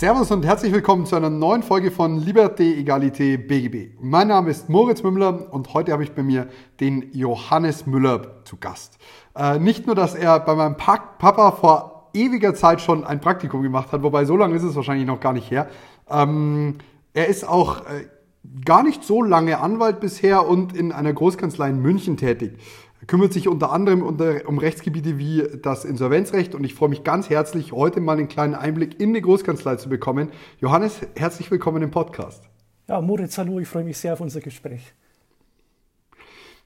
Servus und herzlich willkommen zu einer neuen Folge von Liberté, Egalité, BGB. Mein Name ist Moritz Mümmler und heute habe ich bei mir den Johannes Müller zu Gast. Äh, nicht nur, dass er bei meinem pa Papa vor ewiger Zeit schon ein Praktikum gemacht hat, wobei so lange ist es wahrscheinlich noch gar nicht her. Ähm, er ist auch äh, gar nicht so lange Anwalt bisher und in einer Großkanzlei in München tätig. Er kümmert sich unter anderem unter, um Rechtsgebiete wie das Insolvenzrecht und ich freue mich ganz herzlich, heute mal einen kleinen Einblick in die Großkanzlei zu bekommen. Johannes, herzlich willkommen im Podcast. Ja, Moritz, hallo, ich freue mich sehr auf unser Gespräch.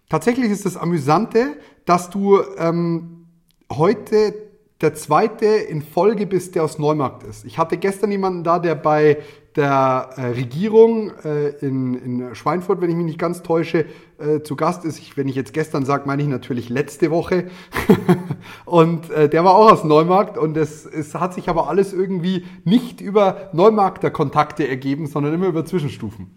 Tatsächlich ist das Amüsante, dass du ähm, heute der zweite in Folge bist, der aus Neumarkt ist. Ich hatte gestern jemanden da, der bei der äh, Regierung äh, in, in Schweinfurt, wenn ich mich nicht ganz täusche, äh, zu Gast ist. Wenn ich jetzt gestern sage, meine ich natürlich letzte Woche. und der war auch aus Neumarkt und es, es hat sich aber alles irgendwie nicht über Neumarkter Kontakte ergeben, sondern immer über Zwischenstufen.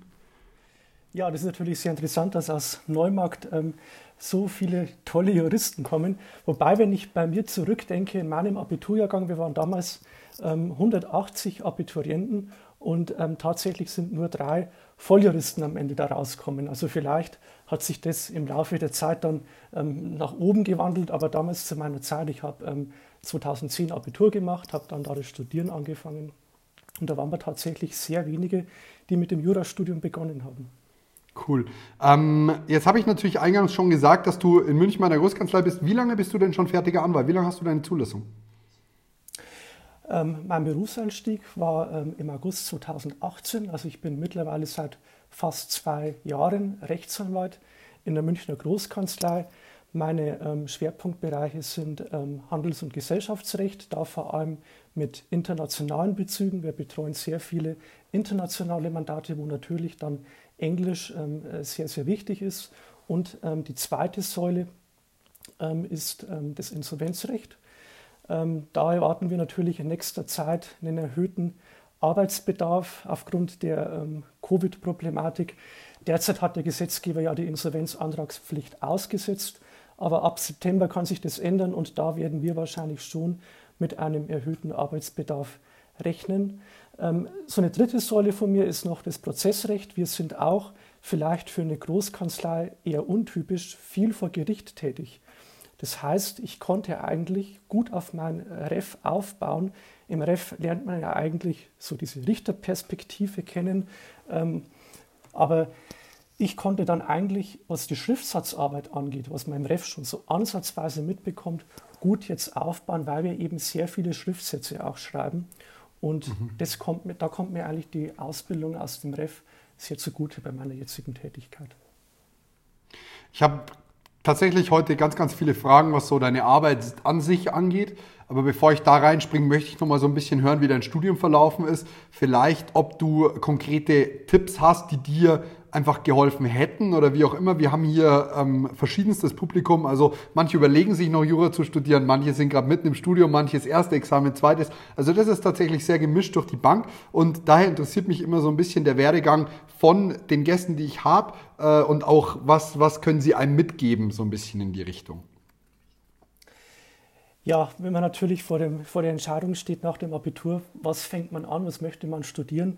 Ja, das ist natürlich sehr interessant, dass aus Neumarkt ähm, so viele tolle Juristen kommen. Wobei, wenn ich bei mir zurückdenke, in meinem Abiturjahrgang, wir waren damals ähm, 180 Abiturienten und ähm, tatsächlich sind nur drei Volljuristen am Ende da rauskommen. Also vielleicht hat sich das im Laufe der Zeit dann ähm, nach oben gewandelt, aber damals zu meiner Zeit, ich habe ähm, 2010 Abitur gemacht, habe dann da das Studieren angefangen und da waren wir tatsächlich sehr wenige, die mit dem Jurastudium begonnen haben. Cool. Ähm, jetzt habe ich natürlich eingangs schon gesagt, dass du in München bei der Großkanzlei bist. Wie lange bist du denn schon fertiger Anwalt? Wie lange hast du deine Zulassung? Ähm, mein Berufseinstieg war ähm, im August 2018. Also ich bin mittlerweile seit fast zwei Jahren Rechtsanwalt in der Münchner Großkanzlei. Meine ähm, Schwerpunktbereiche sind ähm, Handels- und Gesellschaftsrecht, da vor allem mit internationalen Bezügen. Wir betreuen sehr viele internationale Mandate, wo natürlich dann Englisch ähm, äh, sehr, sehr wichtig ist. Und ähm, die zweite Säule ähm, ist das Insolvenzrecht. Da erwarten wir natürlich in nächster Zeit einen erhöhten Arbeitsbedarf aufgrund der Covid-Problematik. Derzeit hat der Gesetzgeber ja die Insolvenzantragspflicht ausgesetzt, aber ab September kann sich das ändern und da werden wir wahrscheinlich schon mit einem erhöhten Arbeitsbedarf rechnen. Ähm, so eine dritte Säule von mir ist noch das Prozessrecht. Wir sind auch vielleicht für eine Großkanzlei eher untypisch viel vor Gericht tätig. Das heißt, ich konnte eigentlich gut auf mein Ref aufbauen. Im Ref lernt man ja eigentlich so diese Richterperspektive kennen. Ähm, aber ich konnte dann eigentlich, was die Schriftsatzarbeit angeht, was man im Ref schon so ansatzweise mitbekommt, gut jetzt aufbauen, weil wir eben sehr viele Schriftsätze auch schreiben. Und mhm. das kommt mir, da kommt mir eigentlich die Ausbildung aus dem Ref sehr zugute bei meiner jetzigen Tätigkeit. Ich habe tatsächlich heute ganz, ganz viele Fragen, was so deine Arbeit an sich angeht. Aber bevor ich da reinspringe, möchte ich noch mal so ein bisschen hören, wie dein Studium verlaufen ist. Vielleicht, ob du konkrete Tipps hast, die dir einfach geholfen hätten oder wie auch immer. Wir haben hier ähm, verschiedenstes Publikum. Also manche überlegen sich noch Jura zu studieren, manche sind gerade mitten im Studium, manches erste Examen, zweites. Also das ist tatsächlich sehr gemischt durch die Bank und daher interessiert mich immer so ein bisschen der Werdegang von den Gästen, die ich habe äh, und auch was, was können sie einem mitgeben, so ein bisschen in die Richtung. Ja, wenn man natürlich vor, dem, vor der Entscheidung steht nach dem Abitur, was fängt man an, was möchte man studieren,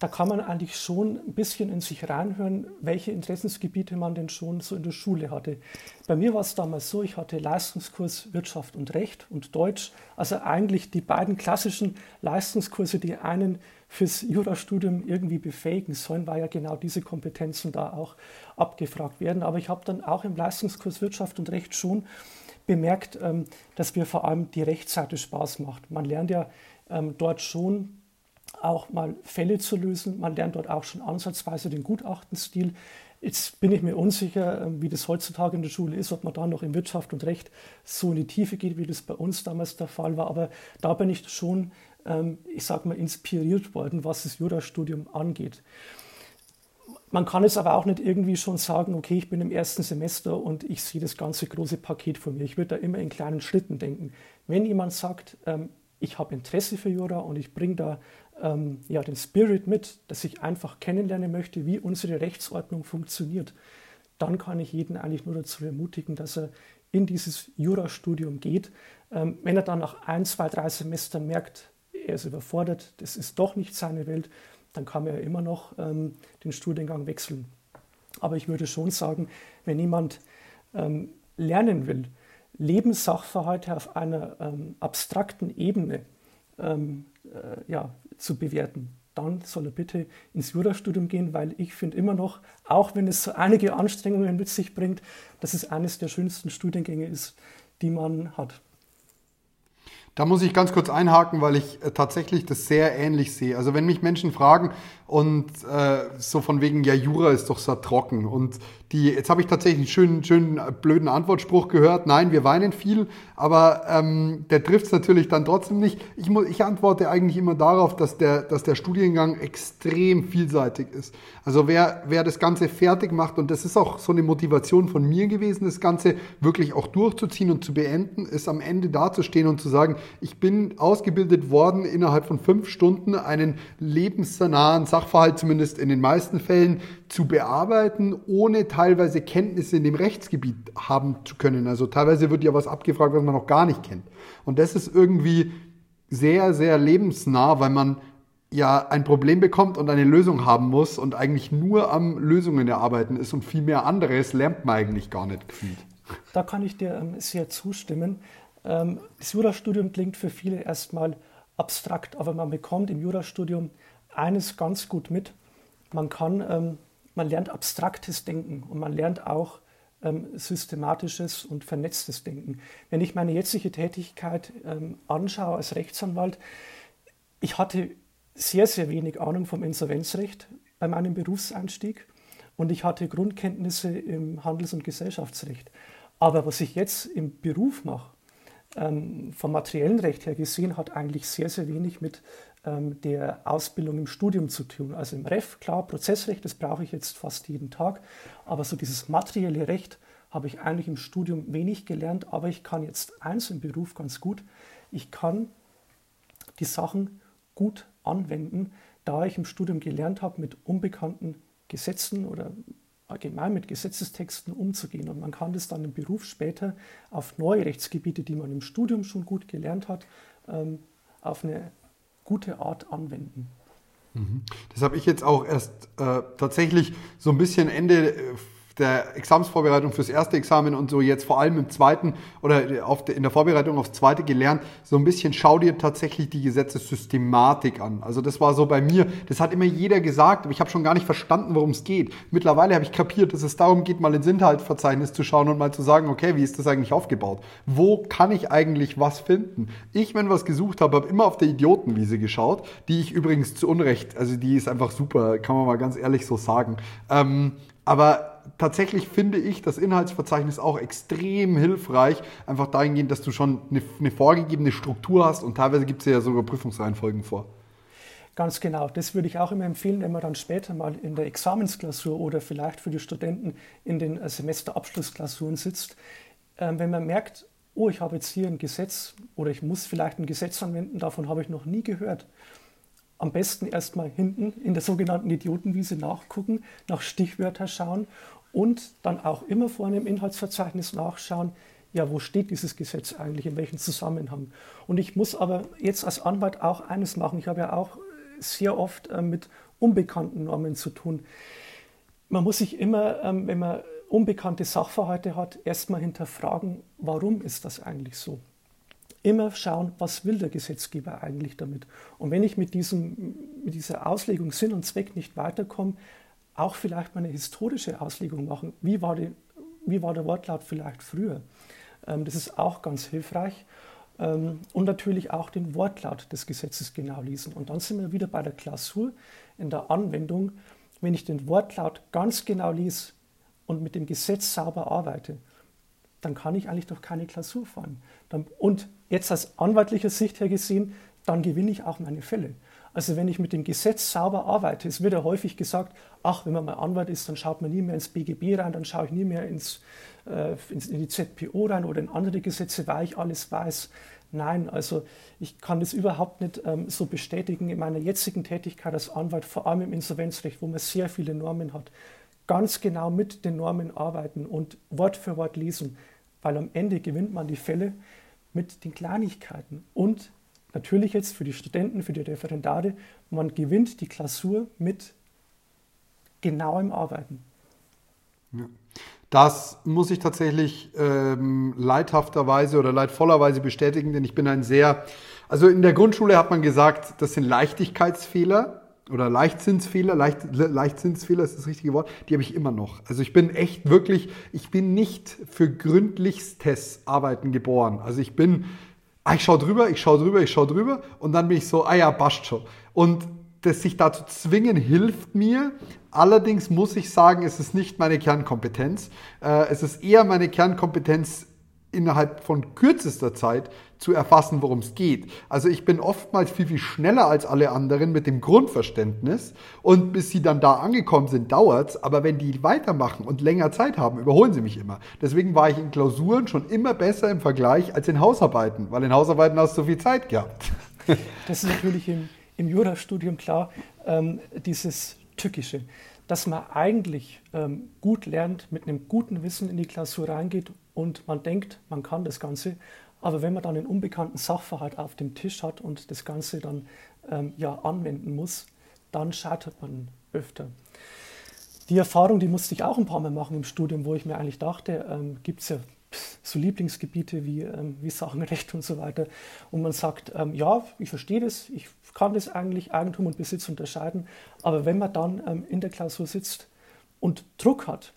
da kann man eigentlich schon ein bisschen in sich reinhören, welche Interessensgebiete man denn schon so in der Schule hatte. Bei mir war es damals so, ich hatte Leistungskurs Wirtschaft und Recht und Deutsch, also eigentlich die beiden klassischen Leistungskurse, die einen fürs Jurastudium irgendwie befähigen sollen, weil ja genau diese Kompetenzen da auch abgefragt werden. Aber ich habe dann auch im Leistungskurs Wirtschaft und Recht schon bemerkt, ähm, dass mir vor allem die Rechtsseite Spaß macht. Man lernt ja ähm, dort schon auch mal Fälle zu lösen. Man lernt dort auch schon ansatzweise den Gutachtenstil. Jetzt bin ich mir unsicher, ähm, wie das heutzutage in der Schule ist, ob man da noch in Wirtschaft und Recht so in die Tiefe geht, wie das bei uns damals der Fall war. Aber da bin ich schon, ich sage mal, inspiriert worden, was das Jurastudium angeht. Man kann es aber auch nicht irgendwie schon sagen, okay, ich bin im ersten Semester und ich sehe das ganze große Paket vor mir. Ich würde da immer in kleinen Schritten denken. Wenn jemand sagt, ähm, ich habe Interesse für Jura und ich bringe da ähm, ja, den Spirit mit, dass ich einfach kennenlernen möchte, wie unsere Rechtsordnung funktioniert, dann kann ich jeden eigentlich nur dazu ermutigen, dass er in dieses Jurastudium geht. Ähm, wenn er dann nach ein, zwei, drei Semestern merkt, er ist überfordert, das ist doch nicht seine Welt, dann kann er immer noch ähm, den Studiengang wechseln. Aber ich würde schon sagen, wenn jemand ähm, lernen will, Lebenssachverhalte auf einer ähm, abstrakten Ebene ähm, äh, ja, zu bewerten, dann soll er bitte ins Jurastudium gehen, weil ich finde immer noch, auch wenn es so einige Anstrengungen mit sich bringt, dass es eines der schönsten Studiengänge ist, die man hat. Da muss ich ganz kurz einhaken, weil ich äh, tatsächlich das sehr ähnlich sehe. Also wenn mich Menschen fragen und äh, so von wegen, ja, Jura ist doch so trocken und die, jetzt habe ich tatsächlich einen schönen, schönen äh, blöden Antwortspruch gehört. Nein, wir weinen viel, aber ähm, der trifft es natürlich dann trotzdem nicht. Ich, muss, ich antworte eigentlich immer darauf, dass der, dass der Studiengang extrem vielseitig ist. Also wer, wer das Ganze fertig macht, und das ist auch so eine Motivation von mir gewesen, das Ganze wirklich auch durchzuziehen und zu beenden, ist am Ende dazustehen und zu sagen, ich bin ausgebildet worden, innerhalb von fünf Stunden einen lebensnahen Sachverhalt, zumindest in den meisten Fällen, zu bearbeiten, ohne teilweise Kenntnisse in dem Rechtsgebiet haben zu können. Also teilweise wird ja was abgefragt, was man noch gar nicht kennt. Und das ist irgendwie sehr, sehr lebensnah, weil man ja ein Problem bekommt und eine Lösung haben muss und eigentlich nur am Lösungen erarbeiten ist und viel mehr anderes lernt man eigentlich gar nicht gefühlt. Da kann ich dir ähm, sehr zustimmen. Ähm, das Jurastudium klingt für viele erstmal abstrakt, aber man bekommt im Jurastudium eines ganz gut mit. Man kann ähm, man lernt abstraktes Denken und man lernt auch ähm, systematisches und vernetztes Denken. Wenn ich meine jetzige Tätigkeit ähm, anschaue als Rechtsanwalt, ich hatte sehr, sehr wenig Ahnung vom Insolvenzrecht bei meinem Berufseinstieg und ich hatte Grundkenntnisse im Handels- und Gesellschaftsrecht. Aber was ich jetzt im Beruf mache, ähm, vom materiellen Recht her gesehen, hat eigentlich sehr, sehr wenig mit ähm, der Ausbildung im Studium zu tun. Also im Ref, klar, Prozessrecht, das brauche ich jetzt fast jeden Tag, aber so dieses materielle Recht habe ich eigentlich im Studium wenig gelernt, aber ich kann jetzt eins im Beruf ganz gut, ich kann die Sachen gut anwenden, da ich im Studium gelernt habe, mit unbekannten Gesetzen oder allgemein mit Gesetzestexten umzugehen. Und man kann das dann im Beruf später auf neue Rechtsgebiete, die man im Studium schon gut gelernt hat, ähm, auf eine gute Art anwenden. Mhm. Das habe ich jetzt auch erst äh, tatsächlich so ein bisschen Ende äh, der Examensvorbereitung fürs erste Examen und so jetzt vor allem im zweiten oder de, in der Vorbereitung aufs zweite gelernt, so ein bisschen schau dir tatsächlich die Gesetzessystematik an. Also das war so bei mir, das hat immer jeder gesagt, aber ich habe schon gar nicht verstanden, worum es geht. Mittlerweile habe ich kapiert, dass es darum geht, mal ins Inhaltsverzeichnis zu schauen und mal zu sagen, okay, wie ist das eigentlich aufgebaut? Wo kann ich eigentlich was finden? Ich, wenn was gesucht habe, habe immer auf der Idiotenwiese geschaut, die ich übrigens zu Unrecht, also die ist einfach super, kann man mal ganz ehrlich so sagen. Ähm, aber tatsächlich finde ich das Inhaltsverzeichnis auch extrem hilfreich, einfach dahingehend, dass du schon eine, eine vorgegebene Struktur hast und teilweise gibt es ja sogar Prüfungsreihenfolgen vor. Ganz genau. Das würde ich auch immer empfehlen, wenn man dann später mal in der Examensklausur oder vielleicht für die Studenten in den äh, Semesterabschlussklausuren sitzt. Ähm, wenn man merkt, oh, ich habe jetzt hier ein Gesetz oder ich muss vielleicht ein Gesetz anwenden, davon habe ich noch nie gehört am besten erstmal hinten in der sogenannten Idiotenwiese nachgucken, nach Stichwörtern schauen und dann auch immer vorne im Inhaltsverzeichnis nachschauen, ja, wo steht dieses Gesetz eigentlich, in welchem Zusammenhang. Und ich muss aber jetzt als Anwalt auch eines machen. Ich habe ja auch sehr oft äh, mit unbekannten Normen zu tun. Man muss sich immer, ähm, wenn man unbekannte Sachverhalte hat, erstmal hinterfragen, warum ist das eigentlich so? Immer schauen, was will der Gesetzgeber eigentlich damit. Und wenn ich mit, diesem, mit dieser Auslegung Sinn und Zweck nicht weiterkomme, auch vielleicht mal eine historische Auslegung machen. Wie war, die, wie war der Wortlaut vielleicht früher? Ähm, das ist auch ganz hilfreich. Ähm, und natürlich auch den Wortlaut des Gesetzes genau lesen. Und dann sind wir wieder bei der Klausur in der Anwendung. Wenn ich den Wortlaut ganz genau lese und mit dem Gesetz sauber arbeite, dann kann ich eigentlich doch keine Klausur fahren. und jetzt aus anwaltlicher Sicht her gesehen, dann gewinne ich auch meine Fälle. Also wenn ich mit dem Gesetz sauber arbeite, es wird ja häufig gesagt, ach, wenn man mal Anwalt ist, dann schaut man nie mehr ins BGB rein, dann schaue ich nie mehr ins, äh, in die ZPO rein oder in andere Gesetze, weil ich alles weiß. Nein, also ich kann das überhaupt nicht ähm, so bestätigen in meiner jetzigen Tätigkeit als Anwalt, vor allem im Insolvenzrecht, wo man sehr viele Normen hat. Ganz genau mit den Normen arbeiten und Wort für Wort lesen, weil am Ende gewinnt man die Fälle mit den Kleinigkeiten. Und natürlich jetzt für die Studenten, für die Referendare, man gewinnt die Klausur mit genauem Arbeiten. Ja. Das muss ich tatsächlich ähm, leidhafterweise oder leidvollerweise bestätigen, denn ich bin ein sehr, also in der Grundschule hat man gesagt, das sind Leichtigkeitsfehler oder Leichtzinsfehler, Leicht, Leichtzinsfehler ist das richtige Wort, die habe ich immer noch. Also ich bin echt wirklich, ich bin nicht für gründlichstes Arbeiten geboren. Also ich bin, ah, ich schaue drüber, ich schaue drüber, ich schaue drüber und dann bin ich so, ah ja, passt schon. Und das sich dazu zwingen hilft mir, Allerdings muss ich sagen, es ist nicht meine Kernkompetenz. Äh, es ist eher meine Kernkompetenz, innerhalb von kürzester Zeit zu erfassen, worum es geht. Also ich bin oftmals viel, viel schneller als alle anderen mit dem Grundverständnis und bis sie dann da angekommen sind, dauert's. Aber wenn die weitermachen und länger Zeit haben, überholen sie mich immer. Deswegen war ich in Klausuren schon immer besser im Vergleich als in Hausarbeiten, weil in Hausarbeiten hast du viel Zeit gehabt. Das ist natürlich im, im Jurastudium klar, ähm, dieses Tückische, dass man eigentlich ähm, gut lernt, mit einem guten Wissen in die Klausur reingeht und man denkt, man kann das Ganze. Aber wenn man dann einen unbekannten Sachverhalt auf dem Tisch hat und das Ganze dann ähm, ja, anwenden muss, dann scheitert man öfter. Die Erfahrung, die musste ich auch ein paar Mal machen im Studium, wo ich mir eigentlich dachte, ähm, gibt es ja so Lieblingsgebiete wie, ähm, wie Sachenrecht und so weiter. Und man sagt, ähm, ja, ich verstehe das, ich kann das eigentlich Eigentum und Besitz unterscheiden, aber wenn man dann ähm, in der Klausur sitzt und Druck hat,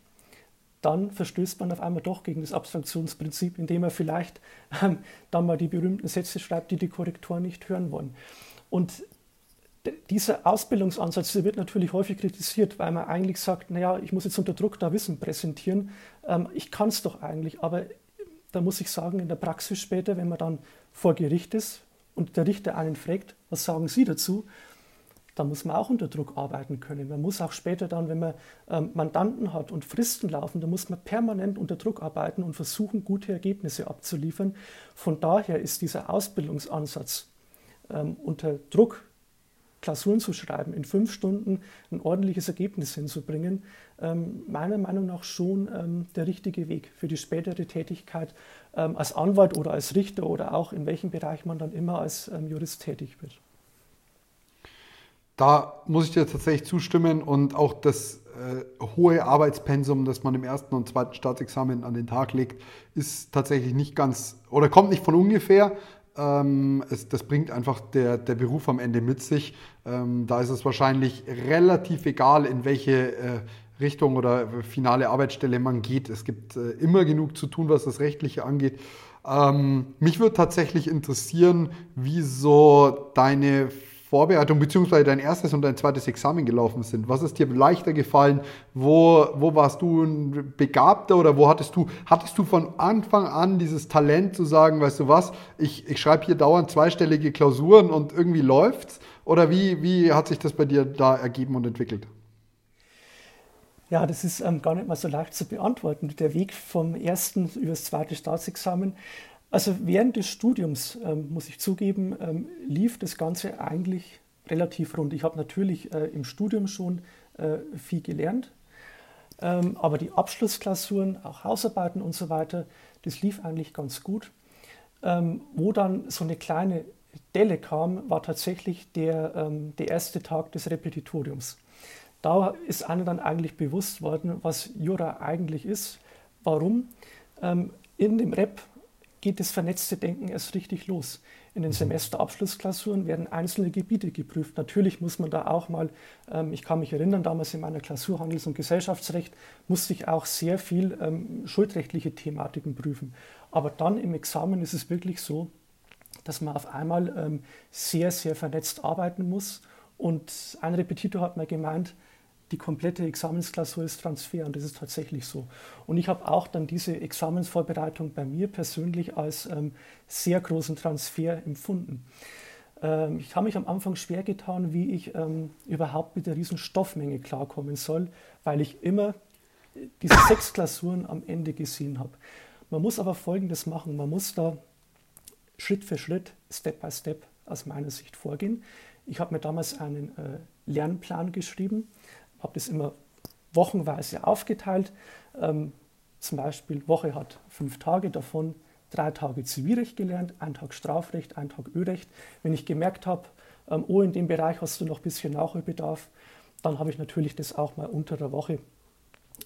dann verstößt man auf einmal doch gegen das Abstraktionsprinzip, indem er vielleicht ähm, dann mal die berühmten Sätze schreibt, die die Korrektoren nicht hören wollen. Und dieser Ausbildungsansatz der wird natürlich häufig kritisiert, weil man eigentlich sagt, naja, ich muss jetzt unter Druck da Wissen präsentieren. Ähm, ich kann es doch eigentlich, aber da muss ich sagen, in der Praxis später, wenn man dann vor Gericht ist und der Richter einen fragt, was sagen Sie dazu, da muss man auch unter Druck arbeiten können. Man muss auch später dann, wenn man ähm, Mandanten hat und Fristen laufen, da muss man permanent unter Druck arbeiten und versuchen, gute Ergebnisse abzuliefern. Von daher ist dieser Ausbildungsansatz ähm, unter Druck Klausuren zu schreiben, in fünf Stunden ein ordentliches Ergebnis hinzubringen, ähm, meiner Meinung nach schon ähm, der richtige Weg für die spätere Tätigkeit ähm, als Anwalt oder als Richter oder auch in welchem Bereich man dann immer als ähm, Jurist tätig wird. Da muss ich dir tatsächlich zustimmen und auch das äh, hohe Arbeitspensum, das man im ersten und zweiten Staatsexamen an den Tag legt, ist tatsächlich nicht ganz oder kommt nicht von ungefähr. Ähm, es, das bringt einfach der, der Beruf am Ende mit sich. Ähm, da ist es wahrscheinlich relativ egal, in welche äh, Richtung oder finale Arbeitsstelle man geht. Es gibt äh, immer genug zu tun, was das Rechtliche angeht. Ähm, mich würde tatsächlich interessieren, wie so deine Vorbereitung bzw. dein erstes und dein zweites Examen gelaufen sind? Was ist dir leichter gefallen? Wo, wo warst du ein Begabter oder wo hattest du, hattest du von Anfang an dieses Talent zu sagen, weißt du was, ich, ich schreibe hier dauernd zweistellige Klausuren und irgendwie läuft's? Oder wie, wie hat sich das bei dir da ergeben und entwickelt? Ja, das ist ähm, gar nicht mal so leicht zu beantworten. Der Weg vom ersten über das zweite Staatsexamen also während des Studiums, ähm, muss ich zugeben, ähm, lief das Ganze eigentlich relativ rund. Ich habe natürlich äh, im Studium schon äh, viel gelernt, ähm, aber die Abschlussklausuren, auch Hausarbeiten und so weiter, das lief eigentlich ganz gut. Ähm, wo dann so eine kleine Delle kam, war tatsächlich der, ähm, der erste Tag des Repetitoriums. Da ist einem dann eigentlich bewusst worden, was Jura eigentlich ist. Warum? Ähm, in dem Rep geht das vernetzte Denken erst richtig los. In den mhm. Semesterabschlussklausuren werden einzelne Gebiete geprüft. Natürlich muss man da auch mal, ähm, ich kann mich erinnern, damals in meiner Klausur Handels- und Gesellschaftsrecht musste ich auch sehr viel ähm, schuldrechtliche Thematiken prüfen. Aber dann im Examen ist es wirklich so, dass man auf einmal ähm, sehr, sehr vernetzt arbeiten muss. Und ein Repetitor hat mal gemeint, die komplette Examensklausur ist Transfer und das ist tatsächlich so. Und ich habe auch dann diese Examensvorbereitung bei mir persönlich als ähm, sehr großen Transfer empfunden. Ähm, ich habe mich am Anfang schwer getan, wie ich ähm, überhaupt mit der riesen Stoffmenge klarkommen soll, weil ich immer diese sechs Klausuren am Ende gesehen habe. Man muss aber Folgendes machen. Man muss da Schritt für Schritt, Step by Step aus meiner Sicht vorgehen. Ich habe mir damals einen äh, Lernplan geschrieben, habe das immer wochenweise aufgeteilt. Ähm, zum Beispiel Woche hat fünf Tage, davon drei Tage Zivilrecht gelernt, ein Tag Strafrecht, ein Tag Örecht. Wenn ich gemerkt habe, ähm, oh, in dem Bereich hast du noch ein bisschen Nachholbedarf, dann habe ich natürlich das auch mal unter der Woche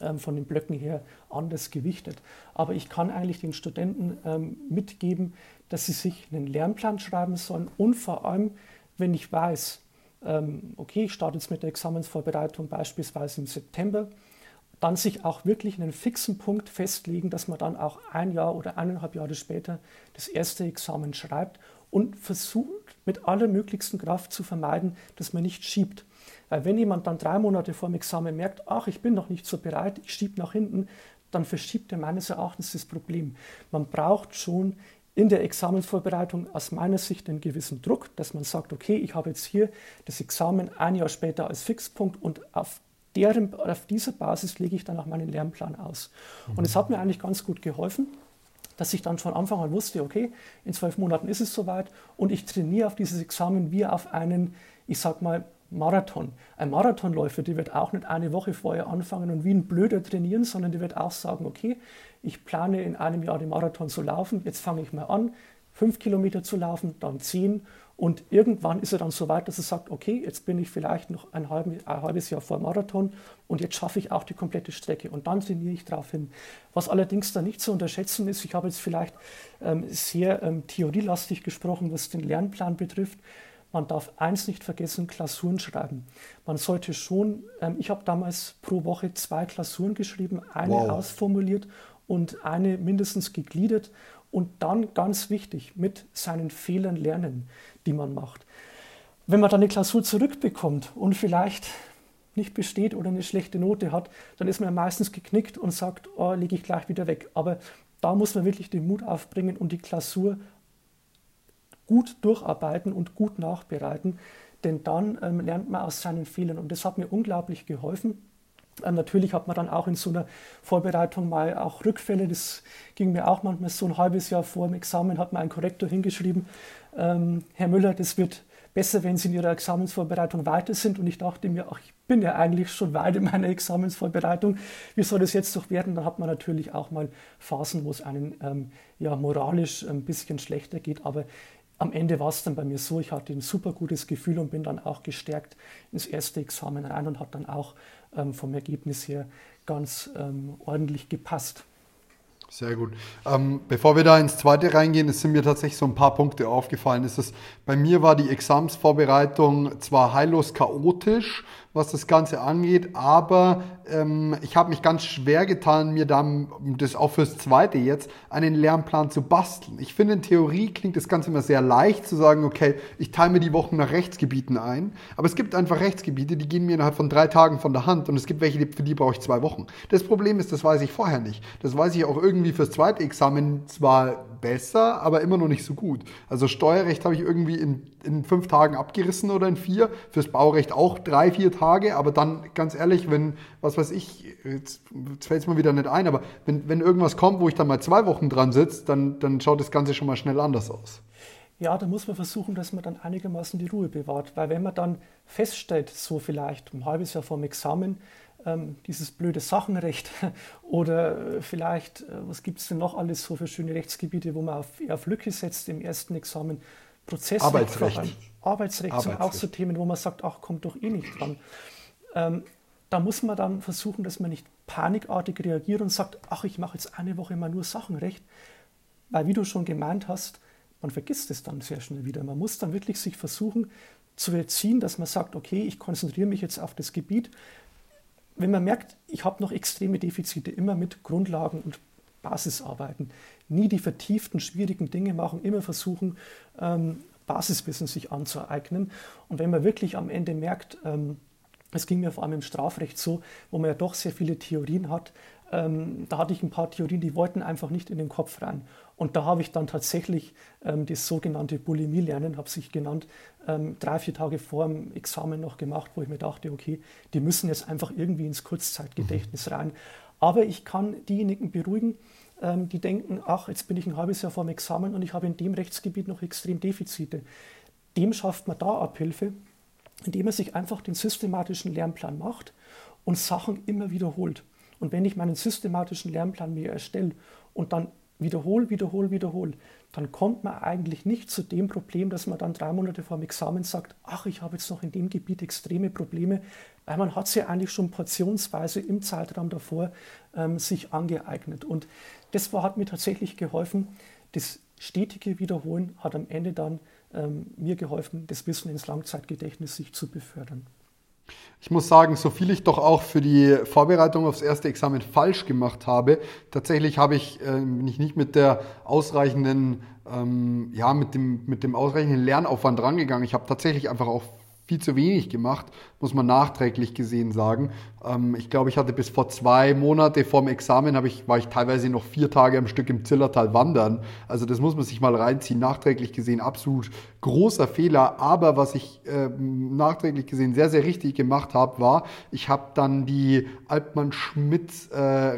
ähm, von den Blöcken her anders gewichtet. Aber ich kann eigentlich den Studenten ähm, mitgeben, dass sie sich einen Lernplan schreiben sollen und vor allem, wenn ich weiß, ähm, okay, ich starte jetzt mit der Examensvorbereitung beispielsweise im September, dann sich auch wirklich einen fixen Punkt festlegen, dass man dann auch ein Jahr oder eineinhalb Jahre später das erste Examen schreibt und versucht mit aller möglichsten Kraft zu vermeiden, dass man nicht schiebt. Weil wenn jemand dann drei Monate vor dem Examen merkt, ach, ich bin noch nicht so bereit, ich schiebe nach hinten, dann verschiebt er meines Erachtens das Problem. Man braucht schon in der Examensvorbereitung aus meiner Sicht einen gewissen Druck, dass man sagt, okay, ich habe jetzt hier das Examen ein Jahr später als Fixpunkt und auf, deren, auf dieser Basis lege ich dann auch meinen Lernplan aus. Mhm. Und es hat mir eigentlich ganz gut geholfen, dass ich dann von Anfang an wusste, okay, in zwölf Monaten ist es soweit und ich trainiere auf dieses Examen wie auf einen, ich sag mal, Marathon. Ein Marathonläufer, der wird auch nicht eine Woche vorher anfangen und wie ein Blöder trainieren, sondern der wird auch sagen, okay, ich plane in einem Jahr den Marathon zu laufen, jetzt fange ich mal an, fünf Kilometer zu laufen, dann zehn und irgendwann ist er dann so weit, dass er sagt, okay, jetzt bin ich vielleicht noch ein, ein halbes Jahr vor Marathon und jetzt schaffe ich auch die komplette Strecke und dann trainiere ich darauf hin. Was allerdings da nicht zu unterschätzen ist, ich habe jetzt vielleicht ähm, sehr ähm, theorielastig gesprochen, was den Lernplan betrifft, man darf eins nicht vergessen, Klausuren schreiben. Man sollte schon, ähm, ich habe damals pro Woche zwei Klausuren geschrieben, eine wow. ausformuliert und eine mindestens gegliedert und dann ganz wichtig, mit seinen Fehlern lernen, die man macht. Wenn man dann eine Klausur zurückbekommt und vielleicht nicht besteht oder eine schlechte Note hat, dann ist man meistens geknickt und sagt, oh, lege ich gleich wieder weg. Aber da muss man wirklich den Mut aufbringen und die Klausur gut durcharbeiten und gut nachbereiten, denn dann ähm, lernt man aus seinen Fehlern. Und das hat mir unglaublich geholfen. Ähm, natürlich hat man dann auch in so einer Vorbereitung mal auch Rückfälle. Das ging mir auch manchmal so ein halbes Jahr vor dem Examen, hat mir ein Korrektor hingeschrieben, ähm, Herr Müller, das wird besser, wenn Sie in Ihrer Examensvorbereitung weiter sind. Und ich dachte mir, ach, ich bin ja eigentlich schon weit in meiner Examensvorbereitung. Wie soll das jetzt doch werden? Dann hat man natürlich auch mal Phasen, wo es einem ähm, ja, moralisch ein bisschen schlechter geht. Aber am Ende war es dann bei mir so, ich hatte ein super gutes Gefühl und bin dann auch gestärkt ins erste Examen rein und hat dann auch ähm, vom Ergebnis her ganz ähm, ordentlich gepasst. Sehr gut. Ähm, bevor wir da ins zweite reingehen, es sind mir tatsächlich so ein paar Punkte aufgefallen. Es ist, bei mir war die Examsvorbereitung zwar heillos chaotisch, was das Ganze angeht, aber ähm, ich habe mich ganz schwer getan, mir dann, das auch fürs zweite jetzt, einen Lernplan zu basteln. Ich finde, in Theorie klingt das Ganze immer sehr leicht zu sagen, okay, ich teile mir die Wochen nach Rechtsgebieten ein, aber es gibt einfach Rechtsgebiete, die gehen mir innerhalb von drei Tagen von der Hand und es gibt welche, für die brauche ich zwei Wochen. Das Problem ist, das weiß ich vorher nicht. Das weiß ich auch irgendwie fürs zweite Examen zwar besser, aber immer noch nicht so gut. Also Steuerrecht habe ich irgendwie in, in fünf Tagen abgerissen oder in vier. Fürs Baurecht auch drei, vier Tage. Aber dann, ganz ehrlich, wenn, was weiß ich, jetzt, jetzt fällt es mir wieder nicht ein, aber wenn, wenn irgendwas kommt, wo ich dann mal zwei Wochen dran sitze, dann, dann schaut das Ganze schon mal schnell anders aus. Ja, da muss man versuchen, dass man dann einigermaßen die Ruhe bewahrt. Weil wenn man dann feststellt, so vielleicht ein halbes Jahr vor dem Examen, ähm, dieses blöde Sachenrecht oder vielleicht, äh, was gibt es denn noch alles so für schöne Rechtsgebiete, wo man auf, auf Lücke setzt im ersten Examen. Prozessrecht, Arbeitsrecht. Arbeitsrecht, Arbeitsrecht. sind auch so Themen, wo man sagt, ach, kommt doch eh nicht dran. Ähm, da muss man dann versuchen, dass man nicht panikartig reagiert und sagt, ach, ich mache jetzt eine Woche mal nur Sachenrecht, weil wie du schon gemeint hast, man vergisst es dann sehr schnell wieder. Man muss dann wirklich sich versuchen zu erziehen, dass man sagt, okay, ich konzentriere mich jetzt auf das Gebiet, wenn man merkt, ich habe noch extreme Defizite, immer mit Grundlagen und Basisarbeiten, nie die vertieften, schwierigen Dinge machen, immer versuchen, ähm, Basiswissen sich anzueignen. Und wenn man wirklich am Ende merkt, ähm, es ging mir vor allem im Strafrecht so, wo man ja doch sehr viele Theorien hat, ähm, da hatte ich ein paar Theorien, die wollten einfach nicht in den Kopf rein. Und da habe ich dann tatsächlich ähm, das sogenannte Bulimie-Lernen, habe sich genannt, ähm, drei, vier Tage vor dem Examen noch gemacht, wo ich mir dachte, okay, die müssen jetzt einfach irgendwie ins Kurzzeitgedächtnis mhm. rein. Aber ich kann diejenigen beruhigen, ähm, die denken, ach, jetzt bin ich ein halbes Jahr vor dem Examen und ich habe in dem Rechtsgebiet noch extrem Defizite. Dem schafft man da Abhilfe, indem man sich einfach den systematischen Lernplan macht und Sachen immer wiederholt. Und wenn ich meinen systematischen Lernplan mir erstelle und dann wiederhole, wiederhole, wiederhole, dann kommt man eigentlich nicht zu dem Problem, dass man dann drei Monate vor dem Examen sagt, ach, ich habe jetzt noch in dem Gebiet extreme Probleme, weil man hat sie eigentlich schon portionsweise im Zeitraum davor ähm, sich angeeignet. Und das war, hat mir tatsächlich geholfen. Das stetige Wiederholen hat am Ende dann ähm, mir geholfen, das Wissen ins Langzeitgedächtnis sich zu befördern. Ich muss sagen, so viel ich doch auch für die Vorbereitung aufs erste Examen falsch gemacht habe, tatsächlich habe ich, äh, bin ich nicht mit der ausreichenden, ähm, ja, mit dem, mit dem ausreichenden Lernaufwand rangegangen. Ich habe tatsächlich einfach auch viel zu wenig gemacht, muss man nachträglich gesehen sagen. Ähm, ich glaube, ich hatte bis vor zwei Monate vorm Examen, ich, war ich teilweise noch vier Tage am Stück im Zillertal wandern. Also das muss man sich mal reinziehen. Nachträglich gesehen absolut großer Fehler. Aber was ich äh, nachträglich gesehen sehr, sehr richtig gemacht habe, war, ich habe dann die Altmann-Schmidt äh,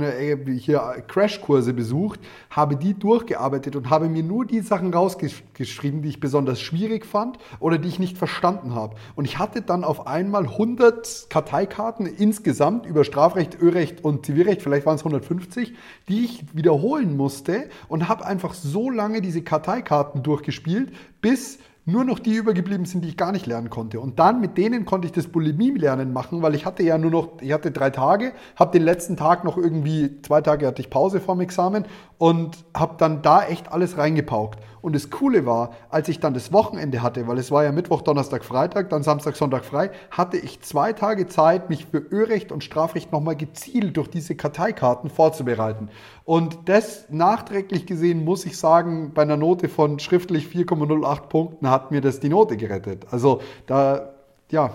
äh, hier Crashkurse besucht, habe die durchgearbeitet und habe mir nur die Sachen rausgeschrieben, die ich besonders schwierig fand oder die ich nicht verstanden habe. Und ich hatte dann auf einmal 100 Karteikarten insgesamt über Strafrecht, Örecht und Zivilrecht, vielleicht waren es 150, die ich wiederholen musste und habe einfach so lange diese Karteikarten durchgespielt, bis nur noch die übergeblieben sind, die ich gar nicht lernen konnte. Und dann mit denen konnte ich das Bulimie-Lernen machen, weil ich hatte ja nur noch, ich hatte drei Tage, habe den letzten Tag noch irgendwie, zwei Tage hatte ich Pause vorm Examen und habe dann da echt alles reingepaukt. Und das Coole war, als ich dann das Wochenende hatte, weil es war ja Mittwoch, Donnerstag, Freitag, dann Samstag, Sonntag frei, hatte ich zwei Tage Zeit, mich für Örecht und Strafrecht nochmal gezielt durch diese Karteikarten vorzubereiten. Und das nachträglich gesehen, muss ich sagen, bei einer Note von schriftlich 4,08 Punkten hat mir das die Note gerettet. Also da, ja,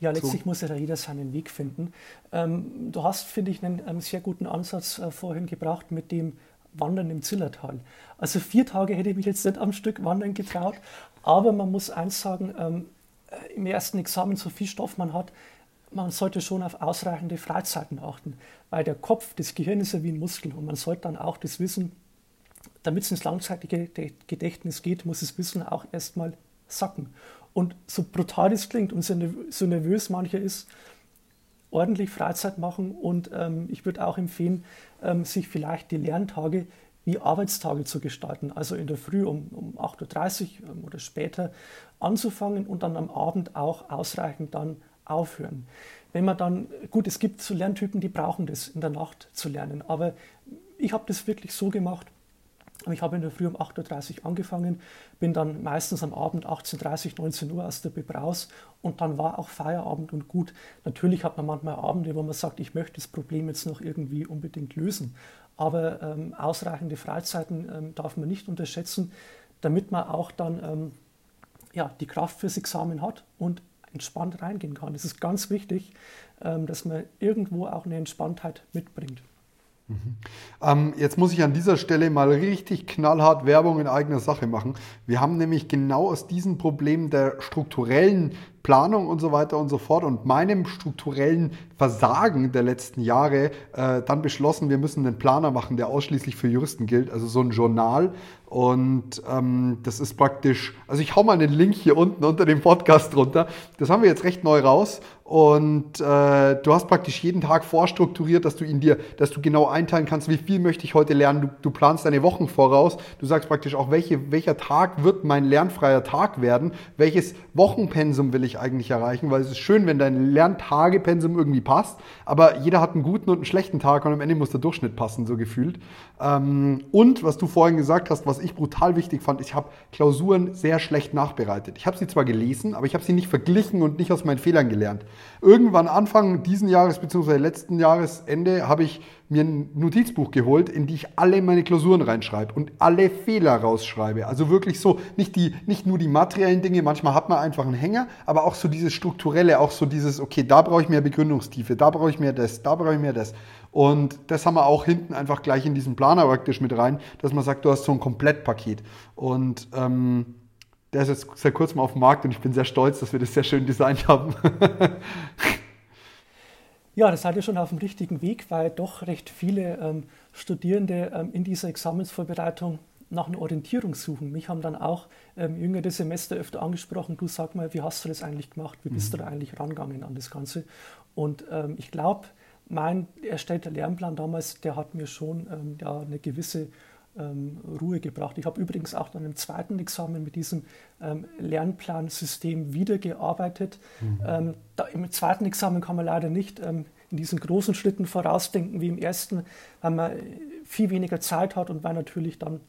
ja, letztlich so. muss ja da jeder seinen Weg finden. Ähm, du hast, finde ich, einen, einen, sehr guten Ansatz äh, vorhin gebracht mit dem Wandern im Zillertal. Also vier Tage hätte ich mich jetzt nicht am Stück wandern getraut, aber man muss eins sagen, ähm, äh, im ersten Examen, so viel Stoff man hat, man sollte schon auf ausreichende Freizeiten achten, weil der Kopf, das Gehirn ist ja wie ein Muskel und man sollte dann auch das Wissen, damit es ins langzeitige Gedächtnis geht, muss das Wissen auch erstmal sacken. Und so brutal es klingt und so nervös mancher ist, ordentlich Freizeit machen und ähm, ich würde auch empfehlen, ähm, sich vielleicht die Lerntage wie Arbeitstage zu gestalten. Also in der Früh um, um 8.30 Uhr ähm, oder später anzufangen und dann am Abend auch ausreichend dann aufhören. Wenn man dann, gut, es gibt so Lerntypen, die brauchen das in der Nacht zu lernen, aber ich habe das wirklich so gemacht, ich habe in der Früh um 8.30 Uhr angefangen, bin dann meistens am Abend 18.30 Uhr, 19 Uhr aus der Bib raus und dann war auch Feierabend und gut. Natürlich hat man manchmal Abende, wo man sagt, ich möchte das Problem jetzt noch irgendwie unbedingt lösen. Aber ähm, ausreichende Freizeiten ähm, darf man nicht unterschätzen, damit man auch dann ähm, ja, die Kraft fürs Examen hat und entspannt reingehen kann. Es ist ganz wichtig, ähm, dass man irgendwo auch eine Entspanntheit mitbringt. Mhm. Ähm, jetzt muss ich an dieser Stelle mal richtig knallhart Werbung in eigener Sache machen. Wir haben nämlich genau aus diesen Problemen der strukturellen Planung und so weiter und so fort und meinem strukturellen Versagen der letzten Jahre äh, dann beschlossen, wir müssen einen Planer machen, der ausschließlich für Juristen gilt, also so ein Journal. Und ähm, das ist praktisch, also ich hau mal den Link hier unten unter dem Podcast drunter. Das haben wir jetzt recht neu raus. Und äh, du hast praktisch jeden Tag vorstrukturiert, dass du ihn dir, dass du genau einteilen kannst, wie viel möchte ich heute lernen. Du, du planst deine Wochen voraus. Du sagst praktisch auch, welche, welcher Tag wird mein lernfreier Tag werden, welches Wochenpensum will ich eigentlich erreichen, weil es ist schön, wenn dein Lerntagepensum irgendwie passt, aber jeder hat einen guten und einen schlechten Tag und am Ende muss der Durchschnitt passen, so gefühlt. Ähm, und was du vorhin gesagt hast, was ich brutal wichtig fand, ich habe Klausuren sehr schlecht nachbereitet. Ich habe sie zwar gelesen, aber ich habe sie nicht verglichen und nicht aus meinen Fehlern gelernt. Irgendwann Anfang diesen Jahres bzw. letzten Jahresende habe ich mir ein Notizbuch geholt, in die ich alle meine Klausuren reinschreibe und alle Fehler rausschreibe. Also wirklich so, nicht, die, nicht nur die materiellen Dinge, manchmal hat man einfach einen Hänger, aber auch so dieses strukturelle, auch so dieses, okay, da brauche ich mehr Begründungstiefe, da brauche ich mehr das, da brauche ich mehr das. Und das haben wir auch hinten einfach gleich in diesen Planer praktisch mit rein, dass man sagt, du hast so ein Komplettpaket. Und ähm, der ist jetzt seit kurzem auf dem Markt und ich bin sehr stolz, dass wir das sehr schön designt haben. ja, das seid ihr schon auf dem richtigen Weg, weil doch recht viele ähm, Studierende ähm, in dieser Examensvorbereitung nach einer Orientierung suchen. Mich haben dann auch ähm, jüngere Semester öfter angesprochen, du sag mal, wie hast du das eigentlich gemacht? Wie bist mhm. du da eigentlich rangegangen an das Ganze? Und ähm, ich glaube, mein erstellter Lernplan damals, der hat mir schon ähm, ja, eine gewisse Ruhe gebracht. Ich habe übrigens auch dann im zweiten Examen mit diesem ähm, Lernplansystem wiedergearbeitet. Mhm. Ähm, da, Im zweiten Examen kann man leider nicht in diesen großen Schritten vorausdenken wie im ersten, weil man viel weniger Zeit hat und weil natürlich dann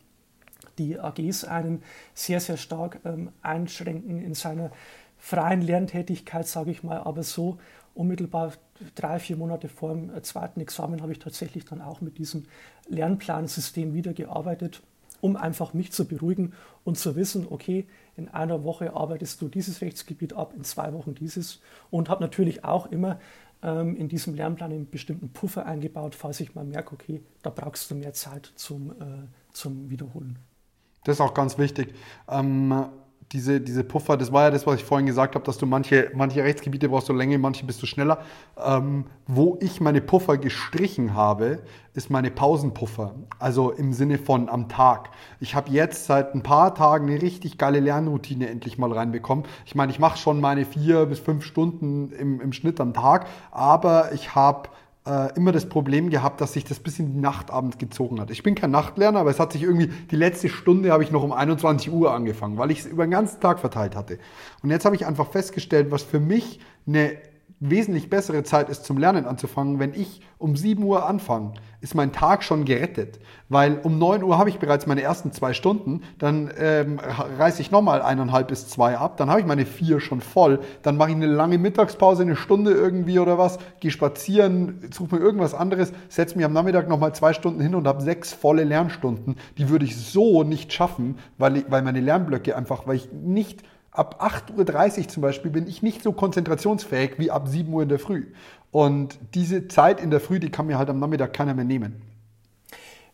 die AGs einen sehr, sehr stark ähm, einschränken in seiner freien Lerntätigkeit, sage ich mal. Aber so unmittelbar drei, vier Monate vor dem zweiten Examen habe ich tatsächlich dann auch mit diesem Lernplansystem wieder gearbeitet, um einfach mich zu beruhigen und zu wissen, okay, in einer Woche arbeitest du dieses Rechtsgebiet ab, in zwei Wochen dieses und habe natürlich auch immer ähm, in diesem Lernplan einen bestimmten Puffer eingebaut, falls ich mal merke, okay, da brauchst du mehr Zeit zum, äh, zum Wiederholen. Das ist auch ganz wichtig. Ähm, diese, diese Puffer, das war ja das, was ich vorhin gesagt habe, dass du manche, manche Rechtsgebiete brauchst du länger, manche bist du schneller. Ähm, wo ich meine Puffer gestrichen habe, ist meine Pausenpuffer. Also im Sinne von am Tag. Ich habe jetzt seit ein paar Tagen eine richtig geile Lernroutine endlich mal reinbekommen. Ich meine, ich mache schon meine vier bis fünf Stunden im, im Schnitt am Tag, aber ich habe äh, immer das Problem gehabt, dass sich das bis in die Nachtabend gezogen hat. Ich bin kein Nachtlerner, aber es hat sich irgendwie, die letzte Stunde habe ich noch um 21 Uhr angefangen, weil ich es über den ganzen Tag verteilt hatte. Und jetzt habe ich einfach festgestellt, was für mich eine wesentlich bessere Zeit ist zum Lernen anzufangen, wenn ich um 7 Uhr anfange, ist mein Tag schon gerettet. Weil um 9 Uhr habe ich bereits meine ersten zwei Stunden, dann ähm, reiße ich nochmal eineinhalb bis zwei ab, dann habe ich meine vier schon voll, dann mache ich eine lange Mittagspause, eine Stunde irgendwie oder was, gehe spazieren, suche mir irgendwas anderes, setze mich am Nachmittag nochmal zwei Stunden hin und habe sechs volle Lernstunden. Die würde ich so nicht schaffen, weil, ich, weil meine Lernblöcke einfach, weil ich nicht ab 8.30 Uhr zum Beispiel bin ich nicht so konzentrationsfähig wie ab 7 Uhr in der Früh. Und diese Zeit in der Früh, die kann mir halt am Nachmittag keiner mehr nehmen.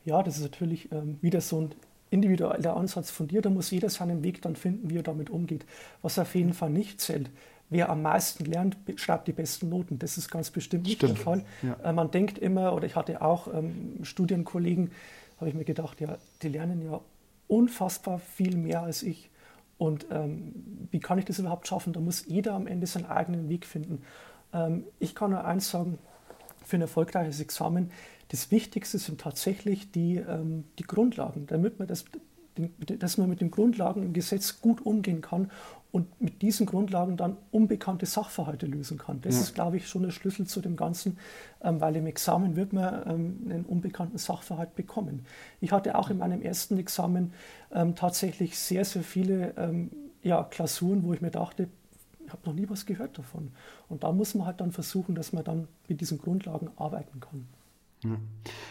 Ja, das ist natürlich ähm, wieder so ein individueller Ansatz von dir. Da muss jeder seinen Weg dann finden, wie er damit umgeht. Was auf jeden Fall nicht zählt. Wer am meisten lernt, schreibt die besten Noten. Das ist ganz bestimmt nicht Stimmt. der Fall. Ja. Äh, man denkt immer, oder ich hatte auch ähm, Studienkollegen, habe ich mir gedacht, ja, die lernen ja unfassbar viel mehr als ich. Und ähm, wie kann ich das überhaupt schaffen? Da muss jeder am Ende seinen eigenen Weg finden. Ähm, ich kann nur eins sagen, für ein erfolgreiches Examen, das Wichtigste sind tatsächlich die, ähm, die Grundlagen, damit man das, dass man mit den Grundlagen im Gesetz gut umgehen kann und mit diesen Grundlagen dann unbekannte Sachverhalte lösen kann. Das ja. ist, glaube ich, schon der Schlüssel zu dem Ganzen, ähm, weil im Examen wird man ähm, einen unbekannten Sachverhalt bekommen. Ich hatte auch in meinem ersten Examen ähm, tatsächlich sehr, sehr viele ähm, ja, Klausuren, wo ich mir dachte, ich habe noch nie was gehört davon. Und da muss man halt dann versuchen, dass man dann mit diesen Grundlagen arbeiten kann.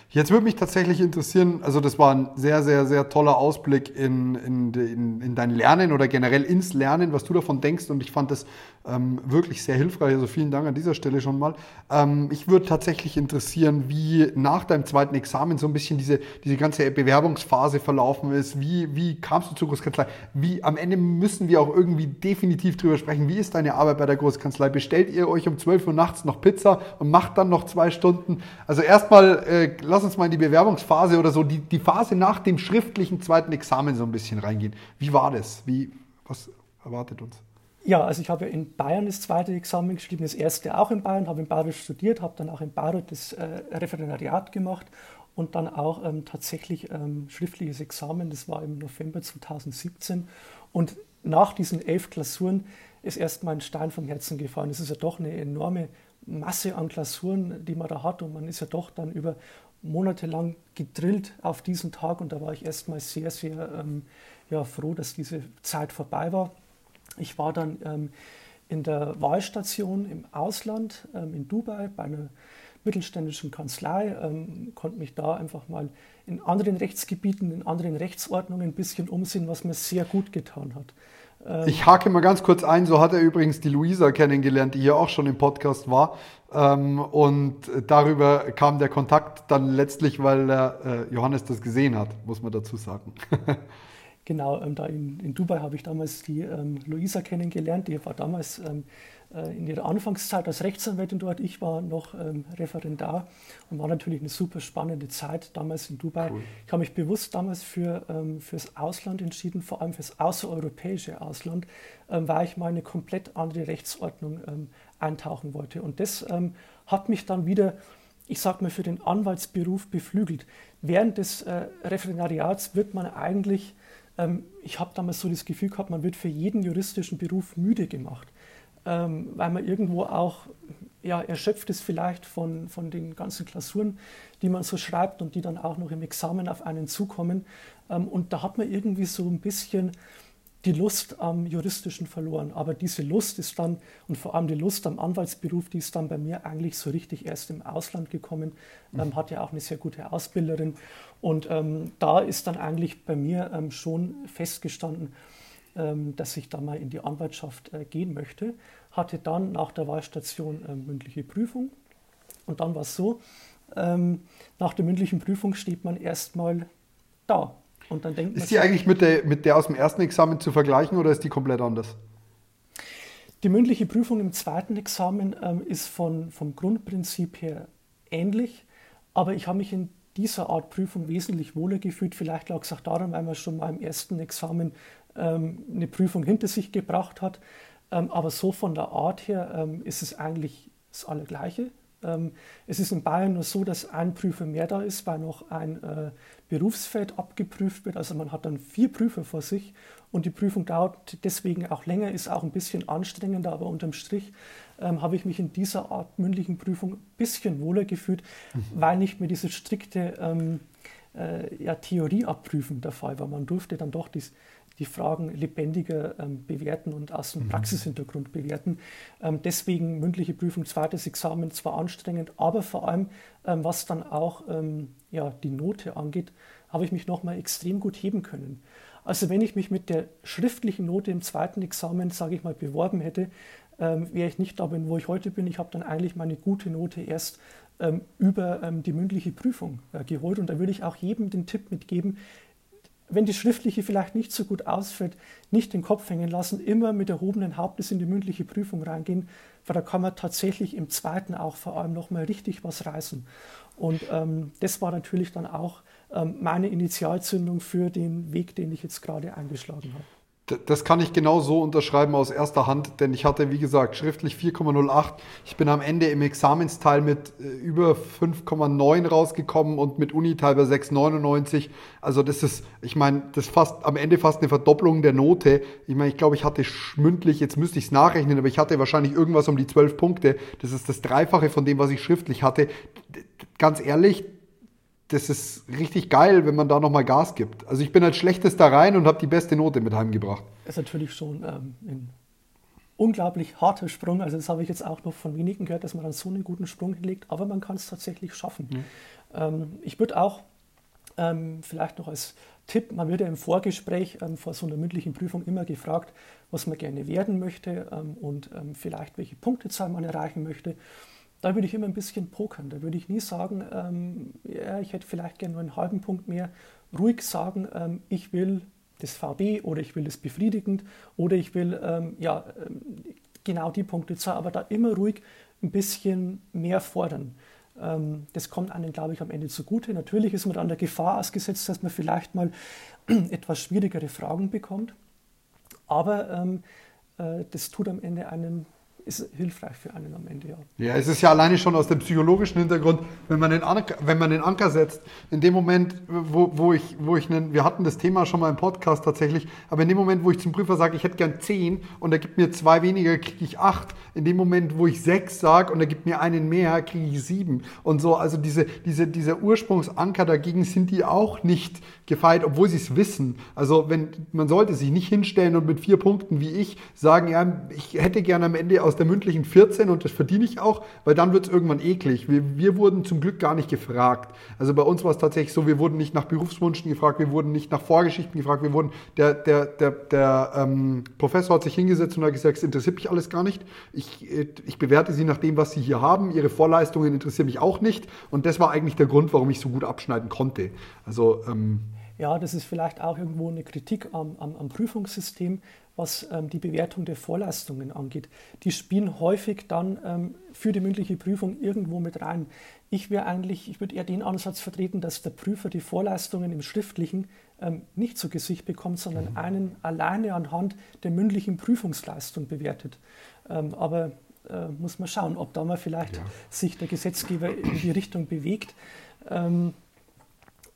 Jetzt würde mich tatsächlich interessieren, also das war ein sehr, sehr, sehr toller Ausblick in, in, in, in, dein Lernen oder generell ins Lernen, was du davon denkst. Und ich fand das ähm, wirklich sehr hilfreich, also vielen Dank an dieser Stelle schon mal. Ähm, ich würde tatsächlich interessieren, wie nach deinem zweiten Examen so ein bisschen diese, diese ganze Bewerbungsphase verlaufen ist, wie, wie kamst du zur Großkanzlei, wie am Ende müssen wir auch irgendwie definitiv drüber sprechen, wie ist deine Arbeit bei der Großkanzlei, bestellt ihr euch um 12 Uhr nachts noch Pizza und macht dann noch zwei Stunden, also erstmal mal, äh, lass uns mal in die Bewerbungsphase oder so, die, die Phase nach dem schriftlichen zweiten Examen so ein bisschen reingehen. Wie war das? Wie, was erwartet uns? Ja, also ich habe in Bayern das zweite Examen geschrieben, das erste auch in Bayern, habe in Bayreuth studiert, habe dann auch in Bayreuth das äh, Referendariat gemacht und dann auch ähm, tatsächlich ähm, schriftliches Examen, das war im November 2017. Und nach diesen elf Klausuren ist erstmal ein Stein vom Herzen gefallen. Das ist ja doch eine enorme Masse an Klausuren, die man da hat. Und man ist ja doch dann über Monate lang gedrillt auf diesen Tag. Und da war ich erstmal sehr, sehr ähm, ja, froh, dass diese Zeit vorbei war. Ich war dann ähm, in der Wahlstation im Ausland, ähm, in Dubai, bei einer mittelständischen Kanzlei, ähm, konnte mich da einfach mal in anderen Rechtsgebieten, in anderen Rechtsordnungen ein bisschen umsehen, was mir sehr gut getan hat. Ähm, ich hake mal ganz kurz ein, so hat er übrigens die Luisa kennengelernt, die hier auch schon im Podcast war. Ähm, und darüber kam der Kontakt dann letztlich, weil äh, Johannes das gesehen hat, muss man dazu sagen. genau, ähm, da in, in Dubai habe ich damals die ähm, Luisa kennengelernt. Die war damals ähm, äh, in ihrer Anfangszeit als Rechtsanwältin dort. Ich war noch ähm, Referendar und war natürlich eine super spannende Zeit damals in Dubai. Cool. Ich habe mich bewusst damals für, ähm, fürs Ausland entschieden, vor allem fürs außereuropäische Ausland, ähm, weil ich mal eine komplett andere Rechtsordnung eintauchen wollte. Und das hat mich dann wieder, ich sage mal, für den Anwaltsberuf beflügelt. Während des äh, Referendariats wird man eigentlich, ähm, ich habe damals so das Gefühl gehabt, man wird für jeden juristischen Beruf müde gemacht ähm, weil man irgendwo auch ja, erschöpft ist vielleicht von, von den ganzen Klausuren, die man so schreibt und die dann auch noch im Examen auf einen zukommen. Ähm, und da hat man irgendwie so ein bisschen die Lust am Juristischen verloren. Aber diese Lust ist dann, und vor allem die Lust am Anwaltsberuf, die ist dann bei mir eigentlich so richtig erst im Ausland gekommen. Mhm. Ähm, hat ja auch eine sehr gute Ausbilderin. Und ähm, da ist dann eigentlich bei mir ähm, schon festgestanden, ähm, dass ich da mal in die Anwaltschaft äh, gehen möchte. Hatte dann nach der Wahlstation ähm, mündliche Prüfung. Und dann war es so, ähm, nach der mündlichen Prüfung steht man erstmal da. Und dann denkt ist die eigentlich mit der, mit der aus dem ersten Examen zu vergleichen oder ist die komplett anders? Die mündliche Prüfung im zweiten Examen ähm, ist von, vom Grundprinzip her ähnlich, aber ich habe mich in dieser Art Prüfung wesentlich wohler gefühlt. Vielleicht lag es auch daran, weil man schon mal im ersten Examen ähm, eine Prüfung hinter sich gebracht hat. Ähm, aber so von der Art her ähm, ist es eigentlich das Allergleiche. es ist in Bayern nur so, dass ein Prüfer mehr da ist, weil noch ein äh, Berufsfeld abgeprüft wird. Also man hat dann vier Prüfer vor sich und die Prüfung dauert deswegen auch länger, ist auch ein bisschen anstrengender, aber unterm Strich ähm, habe ich mich in dieser Art mündlichen Prüfung ein bisschen wohler gefühlt, mhm. weil nicht mehr diese strikte ähm, äh, ja, Theorie abprüfen der Fall war. Man durfte dann doch dies, die Fragen lebendiger ähm, bewerten und aus dem mhm. Praxishintergrund bewerten. Ähm, deswegen mündliche Prüfung, zweites Examen zwar anstrengend, aber vor allem, ähm, was dann auch ähm, ja, die Note angeht, habe ich mich nochmal extrem gut heben können. Also wenn ich mich mit der schriftlichen Note im zweiten Examen, sage ich mal, beworben hätte, ähm, wäre ich nicht da bin, wo ich heute bin. Ich habe dann eigentlich meine gute Note erst ähm, über die mündliche Prüfung äh, geholt. Und da würde ich auch jedem den Tipp mitgeben, wenn die schriftliche vielleicht nicht so gut ausfällt, nicht den Kopf hängen lassen, immer mit erhobenen Hauptes in die mündliche Prüfung reingehen, weil da kann man tatsächlich im zweiten auch vor allem nochmal richtig was reißen. Und ähm, das war natürlich dann auch ähm, meine Initialzündung für den Weg, den ich jetzt gerade eingeschlagen habe. Das kann ich genau so unterschreiben aus erster Hand, denn ich hatte, wie gesagt, schriftlich 4,08. Ich bin am Ende im Examensteil mit äh, über 5,9 rausgekommen und mit Uniteil bei 6,99. Also das ist, ich meine, das fast am Ende fast eine Verdopplung der Note. Ich meine, ich glaube, ich hatte mündlich, jetzt müsste ich es nachrechnen, aber ich hatte wahrscheinlich irgendwas um die 12 Punkte. Das ist das Dreifache von dem, was ich schriftlich hatte. Ganz ehrlich, das ist richtig geil, wenn man da nochmal Gas gibt. Also ich bin als schlechtester rein und habe die beste Note mit heimgebracht. Das ist natürlich schon ähm, ein unglaublich harter Sprung. Also das habe ich jetzt auch noch von wenigen gehört, dass man dann so einen guten Sprung hinlegt, aber man kann es tatsächlich schaffen. Mhm. Ähm, ich würde auch ähm, vielleicht noch als Tipp, man wird ja im Vorgespräch ähm, vor so einer mündlichen Prüfung immer gefragt, was man gerne werden möchte ähm, und ähm, vielleicht welche Punktezahl man erreichen möchte da würde ich immer ein bisschen pokern. Da würde ich nie sagen, ähm, ja, ich hätte vielleicht gerne nur einen halben Punkt mehr. Ruhig sagen, ähm, ich will das VB oder ich will das befriedigend oder ich will ähm, ja, ähm, genau die Punkte zwar, aber da immer ruhig ein bisschen mehr fordern. Ähm, das kommt einem, glaube ich, am Ende zugute. Natürlich ist man dann der Gefahr ausgesetzt, dass man vielleicht mal etwas schwierigere Fragen bekommt, aber ähm, äh, das tut am Ende einen ist hilfreich für einen am Ende, ja. Ja, es ist ja alleine schon aus dem psychologischen Hintergrund, wenn man den Anker, wenn man den Anker setzt, in dem Moment, wo, wo ich, wo ich einen, wir hatten das Thema schon mal im Podcast tatsächlich, aber in dem Moment, wo ich zum Prüfer sage, ich hätte gern zehn und er gibt mir zwei weniger, kriege ich acht. In dem Moment, wo ich sechs sage und er gibt mir einen mehr, kriege ich sieben. Und so, also diese, diese, dieser Ursprungsanker dagegen sind die auch nicht gefeit, obwohl sie es wissen. Also wenn, man sollte sich nicht hinstellen und mit vier Punkten wie ich sagen, ja, ich hätte gerne am Ende aus aus der mündlichen 14 und das verdiene ich auch, weil dann wird es irgendwann eklig. Wir, wir wurden zum Glück gar nicht gefragt. Also bei uns war es tatsächlich so, wir wurden nicht nach Berufswünschen gefragt, wir wurden nicht nach Vorgeschichten gefragt, wir wurden, der, der, der, der ähm, Professor hat sich hingesetzt und hat gesagt, es interessiert mich alles gar nicht. Ich, äh, ich bewerte Sie nach dem, was Sie hier haben. Ihre Vorleistungen interessieren mich auch nicht. Und das war eigentlich der Grund, warum ich so gut abschneiden konnte. Also ähm, ja, das ist vielleicht auch irgendwo eine Kritik am, am, am Prüfungssystem, was ähm, die Bewertung der Vorleistungen angeht. Die spielen häufig dann ähm, für die mündliche Prüfung irgendwo mit rein. Ich wäre eigentlich, ich würde eher den Ansatz vertreten, dass der Prüfer die Vorleistungen im Schriftlichen ähm, nicht zu Gesicht bekommt, sondern mhm. einen alleine anhand der mündlichen Prüfungsleistung bewertet. Ähm, aber äh, muss man schauen, ob da mal vielleicht ja. sich der Gesetzgeber in die Richtung bewegt.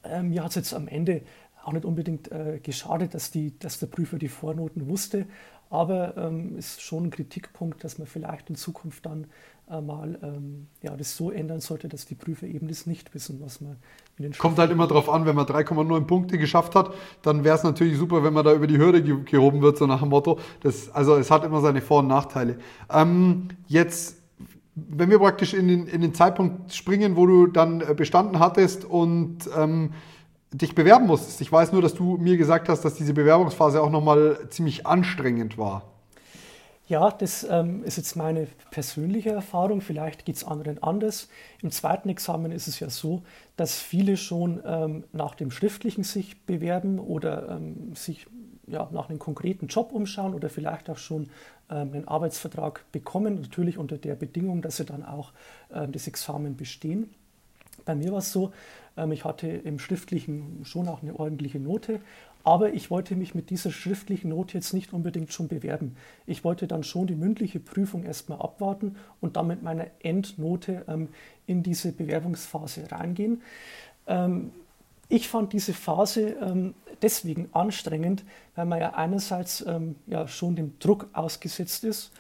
Ähm, mir hat es jetzt am Ende auch nicht unbedingt äh, geschadet, dass, die, dass der Prüfer die Vornoten wusste, aber ähm, ist schon ein Kritikpunkt, dass man vielleicht in Zukunft dann äh, mal ähm, ja, das so ändern sollte, dass die Prüfer eben das nicht wissen, was man in den Kommt halt immer darauf an, wenn man 3,9 Punkte geschafft hat, dann wäre es natürlich super, wenn man da über die Hürde ge gehoben wird, so nach dem Motto. Das, also es hat immer seine Vor- und Nachteile. Ähm, jetzt wenn wir praktisch in den, in den Zeitpunkt springen, wo du dann äh, bestanden hattest und ähm, dich bewerben musstest. Ich weiß nur, dass du mir gesagt hast, dass diese Bewerbungsphase auch nochmal ziemlich anstrengend war. Ja, das ähm, ist jetzt meine persönliche Erfahrung. Vielleicht geht es anderen anders. Im zweiten Examen ist es ja so, dass viele schon ähm, nach dem Schriftlichen sich bewerben oder ähm, sich ja, nach einem konkreten Job umschauen oder vielleicht auch schon ähm, einen Arbeitsvertrag bekommen, natürlich unter der Bedingung, dass sie dann auch ähm, das Examen bestehen. Bei mir war es so, ähm, ich hatte im Schriftlichen schon auch eine ordentliche Note, aber ich wollte mich mit dieser schriftlichen Note jetzt nicht unbedingt schon bewerben. Ich wollte dann schon die mündliche Prüfung erstmal abwarten und dann mit meiner Endnote in diese Bewerbungsphase reingehen. Ich fand diese Phase ähm, deswegen anstrengend, weil man ja einerseits ähm, ja schon dem Druck ausgesetzt ist,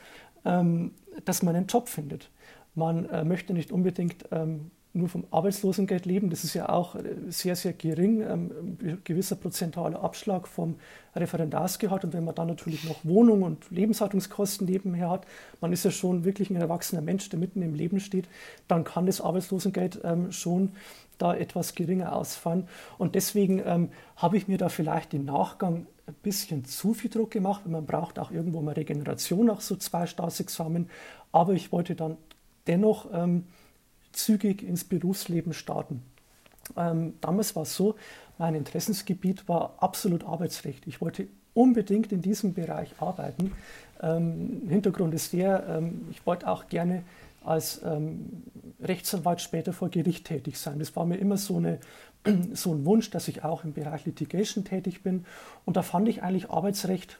ähm, dass man einen Job findet. Man äh, möchte nicht unbedingt ähm, nur vom Arbeitslosengeld leben. Das ist ja auch äh, sehr, sehr gering, ähm, ein gewisser prozentaler Abschlag vom Referendarsgehalt. Und wenn man dann natürlich noch Wohnung und Lebenshaltungskosten nebenher hat, man ist ja schon wirklich ein erwachsener Mensch, der mitten im Leben steht, dann kann das Arbeitslosengeld ähm, schon da etwas geringer ausfallen. Und deswegen ähm, habe ich mir da vielleicht im Nachgang ein bisschen zu viel Druck gemacht, weil man braucht auch irgendwo mal Regeneration nach so zwei Staatsexamen. Aber ich wollte dann dennoch zügig ins Berufsleben starten. Ähm, damals war es so, mein Interessensgebiet war absolut Arbeitsrecht. Ich wollte unbedingt in diesem Bereich arbeiten. Ähm, Hintergrund ist der, ähm, ich wollte auch gerne als ähm, Rechtsanwalt später vor Gericht tätig sein. Das war mir immer so, eine, so ein Wunsch, dass ich auch im Bereich Litigation tätig bin. Und da fand ich eigentlich Arbeitsrecht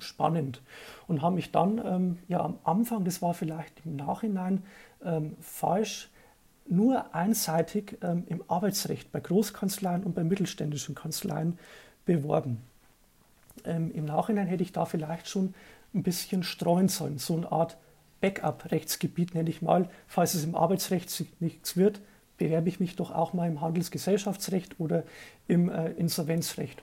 spannend und habe mich dann ähm, ja am Anfang, das war vielleicht im Nachhinein ähm, falsch, nur einseitig ähm, im Arbeitsrecht bei Großkanzleien und bei mittelständischen Kanzleien beworben. Ähm, Im Nachhinein hätte ich da vielleicht schon ein bisschen streuen sollen, so eine Art Backup-Rechtsgebiet nenne ich mal, falls es im Arbeitsrecht nichts wird, bewerbe ich mich doch auch mal im Handelsgesellschaftsrecht oder im äh, Insolvenzrecht.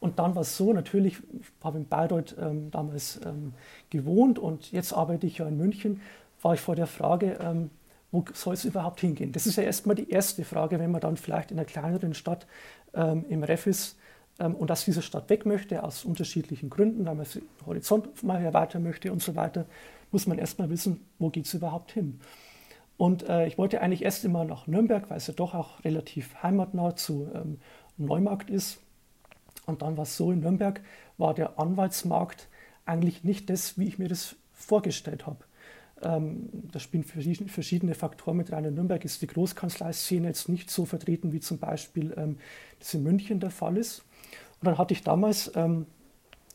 Und dann war es so, natürlich, ich habe in Bayreuth ähm, damals ähm, gewohnt und jetzt arbeite ich ja in München, war ich vor der Frage, ähm, wo soll es überhaupt hingehen? Das ist ja erstmal die erste Frage, wenn man dann vielleicht in einer kleineren Stadt ähm, im Ref ist ähm, und aus dieser Stadt weg möchte, aus unterschiedlichen Gründen, weil man den Horizont mal erweitern möchte und so weiter muss man erstmal wissen, wo geht es überhaupt hin. Und äh, ich wollte eigentlich erst immer nach Nürnberg, weil es ja doch auch relativ heimatnah zu ähm, Neumarkt ist. Und dann war es so, in Nürnberg war der Anwaltsmarkt eigentlich nicht das, wie ich mir das vorgestellt habe. Ähm, da spielen verschiedene Faktoren mit rein. In Nürnberg ist die Großkanzleiszene jetzt nicht so vertreten, wie zum Beispiel ähm, das in München der Fall ist. Und dann hatte ich damals ähm,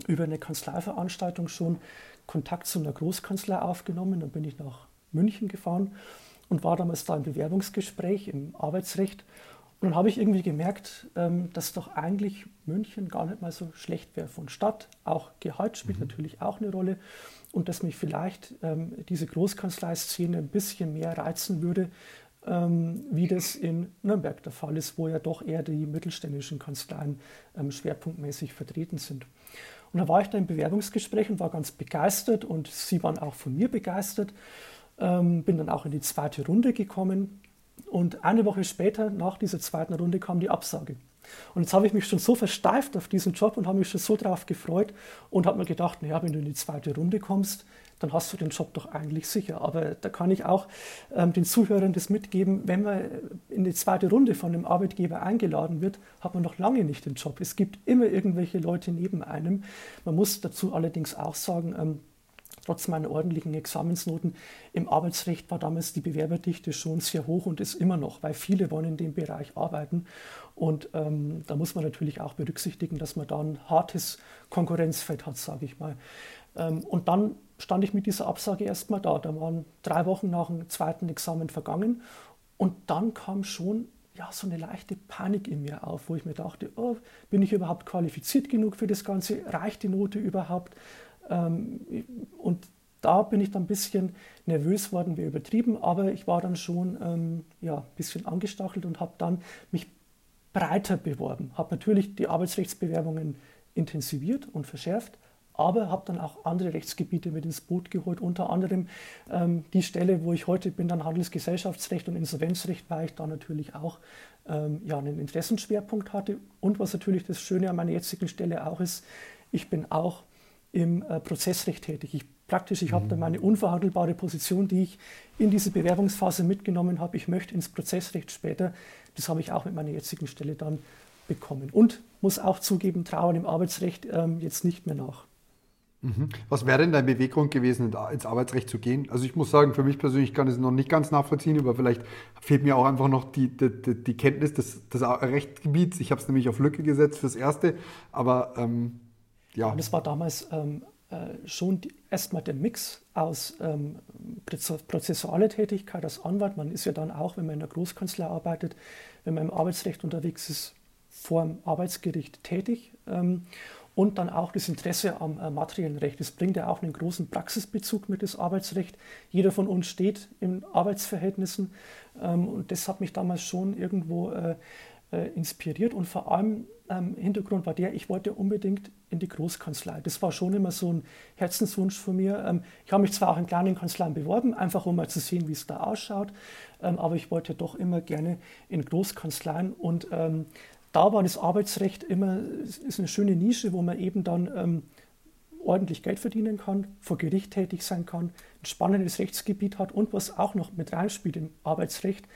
über eine Kanzleiveranstaltung schon Kontakt zu einer Großkanzlei aufgenommen. Dann bin ich nach München gefahren und war damals da im Bewerbungsgespräch im Arbeitsrecht. Und dann habe ich irgendwie gemerkt, ähm, dass doch eigentlich München gar nicht mal so schlecht wäre von Stadt. Auch Gehalt spielt mhm. natürlich auch eine Rolle. Und dass mich vielleicht ähm, diese Großkanzleiszene ein bisschen mehr reizen würde, ähm, wie das in Nürnberg der Fall ist, wo ja doch eher die mittelständischen Kanzleien schwerpunktmäßig vertreten sind. Und da war ich da im Bewerbungsgespräch und war ganz begeistert und sie waren auch von mir begeistert. Bin dann auch in die zweite Runde gekommen und eine Woche später, nach dieser zweiten Runde, kam die Absage. Und jetzt habe ich mich schon so versteift auf diesen Job und habe mich schon so darauf gefreut und habe mir gedacht, naja, wenn du in die zweite Runde kommst, dann hast du den Job doch eigentlich sicher. Aber da kann ich auch ähm, den Zuhörern das mitgeben, wenn man in die zweite Runde von einem Arbeitgeber eingeladen wird, hat man noch lange nicht den Job. Es gibt immer irgendwelche Leute neben einem. Man muss dazu allerdings auch sagen, ähm, trotz meiner ordentlichen Examensnoten im Arbeitsrecht war damals die Bewerberdichte schon sehr hoch und ist immer noch, weil viele wollen in dem Bereich arbeiten. Und ähm, da muss man natürlich auch berücksichtigen, dass man da ein hartes Konkurrenzfeld hat, sage ich mal. Ähm, und dann stand ich mit dieser Absage erstmal da. Da waren drei Wochen nach dem zweiten Examen vergangen und dann kam schon ja, so eine leichte Panik in mir auf, wo ich mir dachte, oh, bin ich überhaupt qualifiziert genug für das Ganze? Reicht die Note überhaupt? Ähm, und da bin ich dann ein bisschen nervös worden, wie übertrieben, aber ich war dann schon ähm, ja, ein bisschen angestachelt und habe dann mich breiter beworben. Habe natürlich die Arbeitsrechtsbewerbungen intensiviert und verschärft, aber habe dann auch andere Rechtsgebiete mit ins Boot geholt, unter anderem ähm, die Stelle, wo ich heute bin, dann Handelsgesellschaftsrecht und Insolvenzrecht, weil ich da natürlich auch ähm, ja, einen Interessenschwerpunkt hatte. Und was natürlich das Schöne an meiner jetzigen Stelle auch ist, ich bin auch im äh, Prozessrecht tätig. Ich praktisch, ich mhm. habe da meine unverhandelbare Position, die ich in diese Bewerbungsphase mitgenommen habe. Ich möchte ins Prozessrecht später. Das habe ich auch mit meiner jetzigen Stelle dann bekommen. Und muss auch zugeben, trauern im Arbeitsrecht ähm, jetzt nicht mehr nach. Mhm. Was wäre denn dein Beweggrund gewesen, ins Arbeitsrecht zu gehen? Also ich muss sagen, für mich persönlich kann ich es noch nicht ganz nachvollziehen, aber vielleicht fehlt mir auch einfach noch die, die, die Kenntnis des, des Rechtsgebiets. Ich habe es nämlich auf Lücke gesetzt fürs Erste, aber ähm, ja. Und es war damals ähm, äh, schon erstmal der Mix aus ähm, prozessualer Tätigkeit als Anwalt. Man ist ja dann auch, wenn man in der Großkanzlei arbeitet, wenn man im Arbeitsrecht unterwegs ist, vor dem Arbeitsgericht tätig. Ähm, und dann auch das Interesse am äh, materiellen Recht. Das bringt ja auch einen großen Praxisbezug mit, das Arbeitsrecht. Jeder von uns steht in Arbeitsverhältnissen ähm, und das hat mich damals schon irgendwo äh, äh, inspiriert und vor allem ähm, Hintergrund war der, ich wollte unbedingt in die Großkanzlei. Das war schon immer so ein Herzenswunsch von mir. Ähm, ich habe mich zwar auch in kleinen Kanzleien beworben, einfach um mal zu sehen, wie es da ausschaut, ähm, aber ich wollte doch immer gerne in Großkanzleien und ähm, da war das Arbeitsrecht immer ist eine schöne Nische, wo man eben dann ähm, ordentlich Geld verdienen kann, vor Gericht tätig sein kann, ein spannendes Rechtsgebiet hat und was auch noch mit reinspielt im Arbeitsrecht.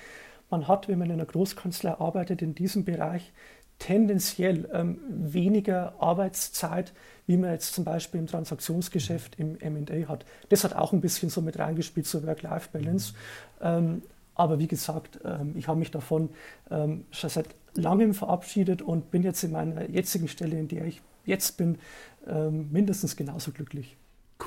Man hat, wenn man in einer Großkanzlei arbeitet, in diesem Bereich tendenziell ähm, weniger Arbeitszeit, wie man jetzt zum Beispiel im Transaktionsgeschäft im MA hat. Das hat auch ein bisschen so mit reingespielt zur Work-Life-Balance. Ähm, aber wie gesagt, ähm, ich habe mich davon ähm, schon seit langem verabschiedet und bin jetzt in meiner jetzigen Stelle, in der ich jetzt bin, ähm, mindestens genauso glücklich.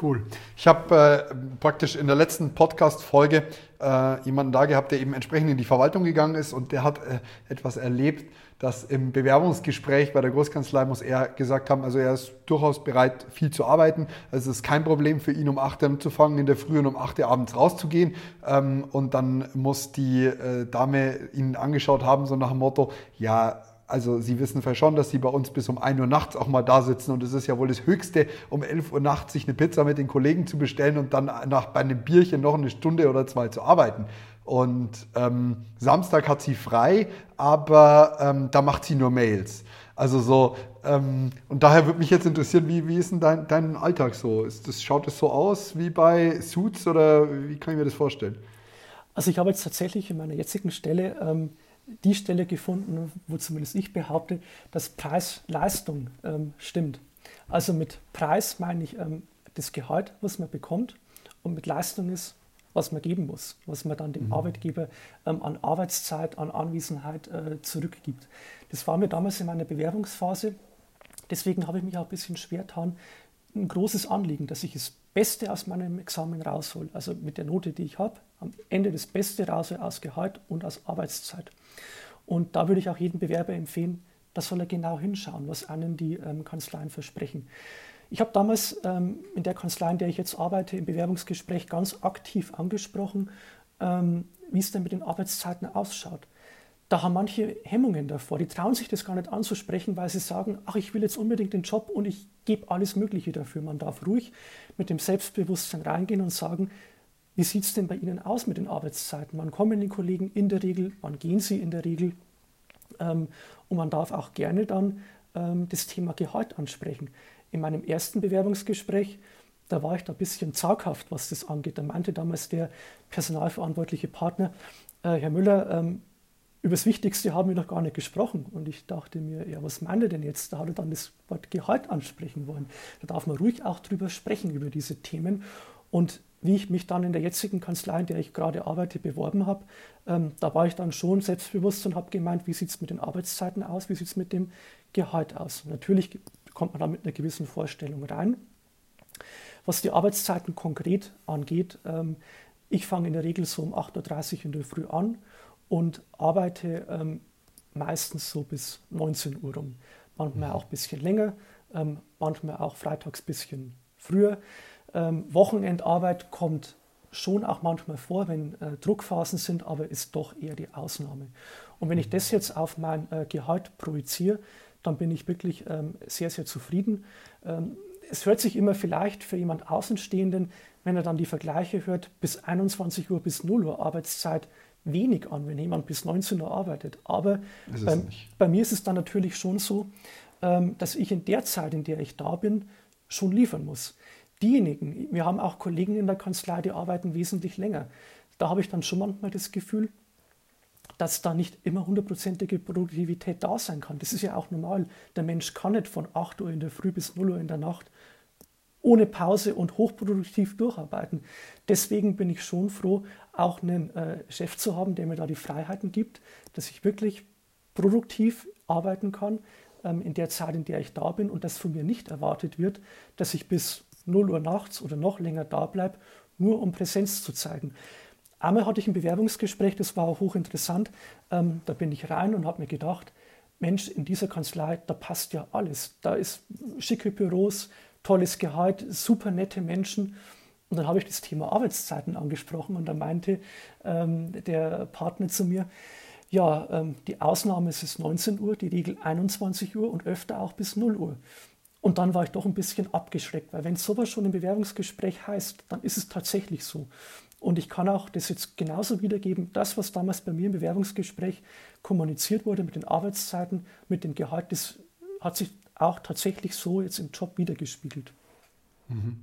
Cool. Ich habe äh, praktisch in der letzten Podcast-Folge äh, jemanden da gehabt, der eben entsprechend in die Verwaltung gegangen ist und der hat äh, etwas erlebt, dass im Bewerbungsgespräch bei der Großkanzlei muss er gesagt haben, also er ist durchaus bereit, viel zu arbeiten. Also es ist kein Problem für ihn, um 8 Uhr anzufangen, in der Früh und um 8 Uhr abends rauszugehen. Ähm, und dann muss die äh, Dame ihn angeschaut haben, so nach dem Motto, ja, also Sie wissen vielleicht schon, dass Sie bei uns bis um 1 Uhr nachts auch mal da sitzen und es ist ja wohl das Höchste, um 11 Uhr nachts sich eine Pizza mit den Kollegen zu bestellen und dann nach, bei einem Bierchen noch eine Stunde oder zwei zu arbeiten. Und ähm, Samstag hat sie frei, aber ähm, da macht sie nur Mails. Also so, ähm, und daher würde mich jetzt interessieren, wie, wie ist denn dein, dein Alltag so? Ist das, schaut es so aus wie bei Suits oder wie kann ich mir das vorstellen? Also ich habe jetzt tatsächlich in meiner jetzigen Stelle ähm, die Stelle gefunden, wo zumindest ich behaupte, dass Preis-Leistung ähm, stimmt. Also mit Preis meine ich ähm, das Gehalt, was man bekommt, und mit Leistung ist, was man geben muss, was man dann dem mhm. Arbeitgeber ähm, an Arbeitszeit, an Anwesenheit äh, zurückgibt. Das war mir damals in meiner Bewerbungsphase. Deswegen habe ich mich auch ein bisschen schwer getan. Ein großes Anliegen, dass ich das Beste aus meinem Examen raushole. Also mit der Note, die ich habe, am Ende das Beste raus aus Gehalt und aus Arbeitszeit. Und da würde ich auch jedem Bewerber empfehlen, da soll er genau hinschauen, was einen die ähm, Kanzleien versprechen. Ich habe damals ähm, in der Kanzlei, in der ich jetzt arbeite, im Bewerbungsgespräch ganz aktiv angesprochen, ähm, wie es denn mit den Arbeitszeiten ausschaut. da haben manche Hemmungen davor. Die trauen sich das gar nicht anzusprechen, weil sie sagen, ach, ich will jetzt unbedingt den Job und ich gebe alles Mögliche dafür. Man darf ruhig mit dem Selbstbewusstsein reingehen und sagen, wie sieht es denn bei Ihnen aus mit den Arbeitszeiten? Wann kommen die Kollegen in der Regel? Wann gehen sie in der Regel? Ähm, und man darf auch gerne dann ähm, das Thema Gehalt ansprechen. In meinem ersten Bewerbungsgespräch, da war ich da ein bisschen zaghaft, was das angeht. Da meinte damals der personalverantwortliche Partner, äh, Herr Müller, ähm, über das Wichtigste haben wir noch gar nicht gesprochen. Und ich dachte mir, ja, was meint er denn jetzt? Da hat er dann das Wort Gehalt ansprechen wollen. Da darf man ruhig auch drüber sprechen, über diese Themen. Und wie ich mich dann in der jetzigen Kanzlei, in der ich gerade arbeite, beworben habe, ähm, da war ich dann schon selbstbewusst und habe gemeint, wie sieht es mit den Arbeitszeiten aus, wie sieht es mit dem Gehalt aus. Natürlich kommt man da mit einer gewissen Vorstellung rein. Was die Arbeitszeiten konkret angeht, ähm, ich fange in der Regel so um 8.30 Uhr in der Früh an und arbeite ähm, meistens so bis 19 Uhr rum. Manchmal auch ein bisschen länger, ähm, manchmal auch freitags ein bisschen früher. Ähm, Wochenendarbeit kommt schon auch manchmal vor, wenn äh, Druckphasen sind, aber ist doch eher die Ausnahme. Und wenn ich das jetzt auf mein äh, Gehalt projiziere, dann bin ich wirklich ähm, sehr, sehr zufrieden. Ähm, es hört sich immer vielleicht für jemand Außenstehenden, wenn er dann die Vergleiche hört, bis 21 Uhr, bis 0 Uhr Arbeitszeit wenig an, wenn jemand bis 19 Uhr arbeitet. Aber bei, bei, mir ist es dann natürlich schon so, ähm, dass ich in der Zeit, in der ich da bin, schon liefern muss. Diejenigen, wir haben auch Kollegen in der Kanzlei, die arbeiten wesentlich länger. Da habe ich dann schon manchmal das Gefühl, dass da nicht immer hundertprozentige Produktivität da sein kann. Das ist ja auch normal. Der Mensch kann nicht von 8 Uhr in der Früh bis 0 Uhr in der Nacht ohne Pause und hochproduktiv durcharbeiten. Deswegen bin ich schon froh, auch einen äh, Chef zu haben, der mir da die Freiheiten gibt, dass ich wirklich produktiv arbeiten kann ähm, in der Zeit, in der ich da bin und dass von mir nicht erwartet wird, dass ich bis 0 Uhr nachts oder noch länger da bleibe, nur um Präsenz zu zeigen. Einmal hatte ich ein Bewerbungsgespräch, das war auch hochinteressant. Ähm, da bin ich rein und habe mir gedacht, Mensch, in dieser Kanzlei, da passt ja alles. Da ist schicke Büros, tolles Gehalt, super nette Menschen. Und dann habe ich das Thema Arbeitszeiten angesprochen und da meinte ähm, der Partner zu mir, ja, ähm, die Ausnahme ist es 19 Uhr, die Regel 21 Uhr und öfter auch bis 0 Uhr. Und dann war ich doch ein bisschen abgeschreckt, weil wenn sowas schon im Bewerbungsgespräch heißt, dann ist es tatsächlich so. Und ich kann auch das jetzt genauso wiedergeben, das, was damals bei mir im Bewerbungsgespräch kommuniziert wurde mit den Arbeitszeiten, mit dem Gehalt, das hat sich auch tatsächlich so jetzt im Job wiedergespiegelt. Mhm.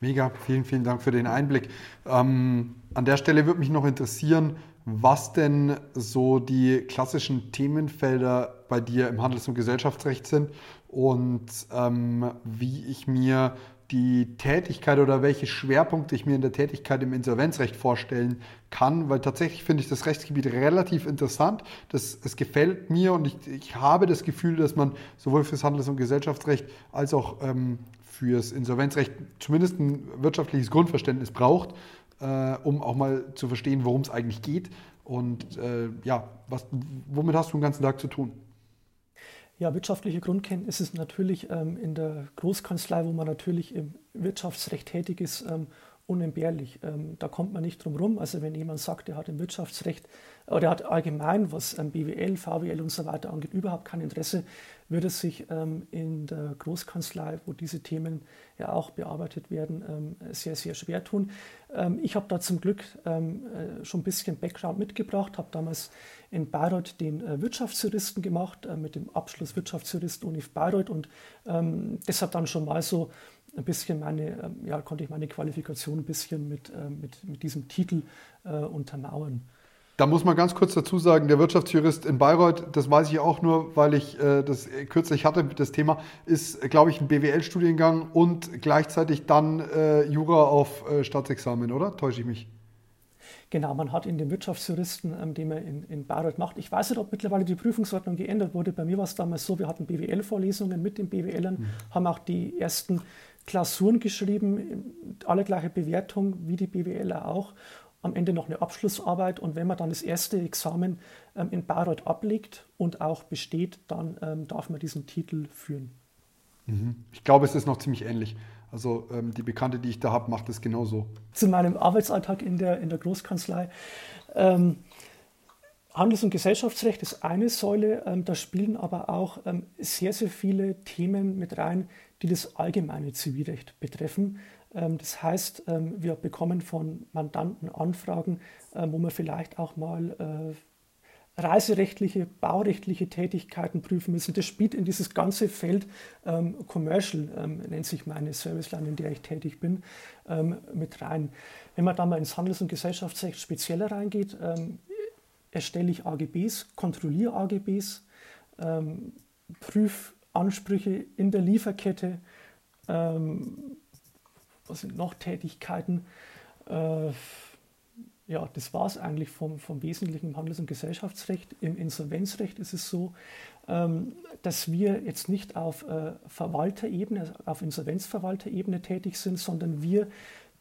Mega, vielen, vielen Dank für den Einblick. Ähm, an der Stelle würde mich noch interessieren, was denn so die klassischen Themenfelder bei dir im Handels- und Gesellschaftsrecht sind und ähm, wie ich mir die Tätigkeit oder welche Schwerpunkte ich mir in der Tätigkeit im Insolvenzrecht vorstellen kann, weil tatsächlich finde ich das Rechtsgebiet relativ interessant. Das, es gefällt mir und ich, ich habe das Gefühl, dass man sowohl fürs Handels- und Gesellschaftsrecht als auch ähm, fürs Insolvenzrecht zumindest ein wirtschaftliches Grundverständnis braucht, äh, um auch mal zu verstehen, worum es eigentlich geht. Und äh, ja, was, womit hast du den ganzen Tag zu tun? Ja, wirtschaftliche Grundkenntnis ist natürlich ähm, in der Großkanzlei, wo man natürlich im Wirtschaftsrecht tätig ist, ähm, unentbehrlich. Ähm, da kommt man nicht drum rum. Also wenn jemand sagt, er hat im Wirtschaftsrecht oder er hat allgemein, was ähm, BWL, VWL und so weiter angeht, überhaupt kein Interesse, würde es sich ähm, in der Großkanzlei, wo diese Themen ja auch bearbeitet werden, ähm, sehr, sehr schwer tun. Ähm, ich habe da zum Glück ähm, äh, schon ein bisschen Background mitgebracht, habe damals in Bayreuth den äh, Wirtschaftsjuristen gemacht, äh, mit dem Abschluss Wirtschaftsjurist UNIF Bayreuth und deshalb dann schon mal so ein bisschen meine, ja, konnte ich meine Qualifikation ein bisschen mit, mit, mit diesem Titel äh, untermauern. Da muss man ganz kurz dazu sagen, der Wirtschaftsjurist in Bayreuth, das weiß ich auch nur, weil ich äh, das kürzlich hatte, das Thema, ist, glaube ich, ein BWL-Studiengang und gleichzeitig dann äh, Jura auf äh, Staatsexamen, oder? Täusche ich mich? Genau, man hat in den Wirtschaftsjuristen, ähm, den man in, in Bayreuth macht, ich weiß nicht, ob mittlerweile die Prüfungsordnung geändert wurde. Bei mir war es damals so, wir hatten BWL-Vorlesungen mit den BWLern, mhm. haben auch die ersten Klausuren geschrieben, alle gleiche Bewertung wie die BWLer auch am Ende noch eine Abschlussarbeit und wenn man dann das erste Examen ähm, in Bayreuth ablegt und auch besteht, dann ähm, darf man diesen Titel führen. Mhm. Ich glaube, es ist noch ziemlich ähnlich. Also ähm, die Bekannte, die ich da habe, macht es genauso. Zu meinem Arbeitsalltag in der, in der Großkanzlei. Ähm, Handels- und Gesellschaftsrecht ist eine Säule, ähm, da spielen aber auch ähm, sehr, sehr viele Themen mit rein, die das allgemeine Zivilrecht betreffen. Ähm, das heißt, ähm, wir bekommen von Mandanten Anfragen, ähm, wo man vielleicht auch mal äh, reiserechtliche, baurechtliche Tätigkeiten prüfen müssen. Das spielt in dieses ganze Feld ähm, Commercial, ähm, nennt sich meine Serviceline, in der ich tätig bin, ähm, mit rein. Wenn man da mal ins Handels- und Gesellschaftsrecht spezieller reingeht, erstelle ich AGBs, kontrolliere AGBs, prüfe Ansprüche in der Lieferkette, ähm, was sind noch Tätigkeiten? Äh, ja, das war es eigentlich vom, vom Wesentlichen Handels- und Gesellschaftsrecht. Im Insolvenzrecht ist es so, ähm, dass wir jetzt nicht auf äh, Verwalterebene, auf Insolvenzverwalterebene tätig sind, sondern wir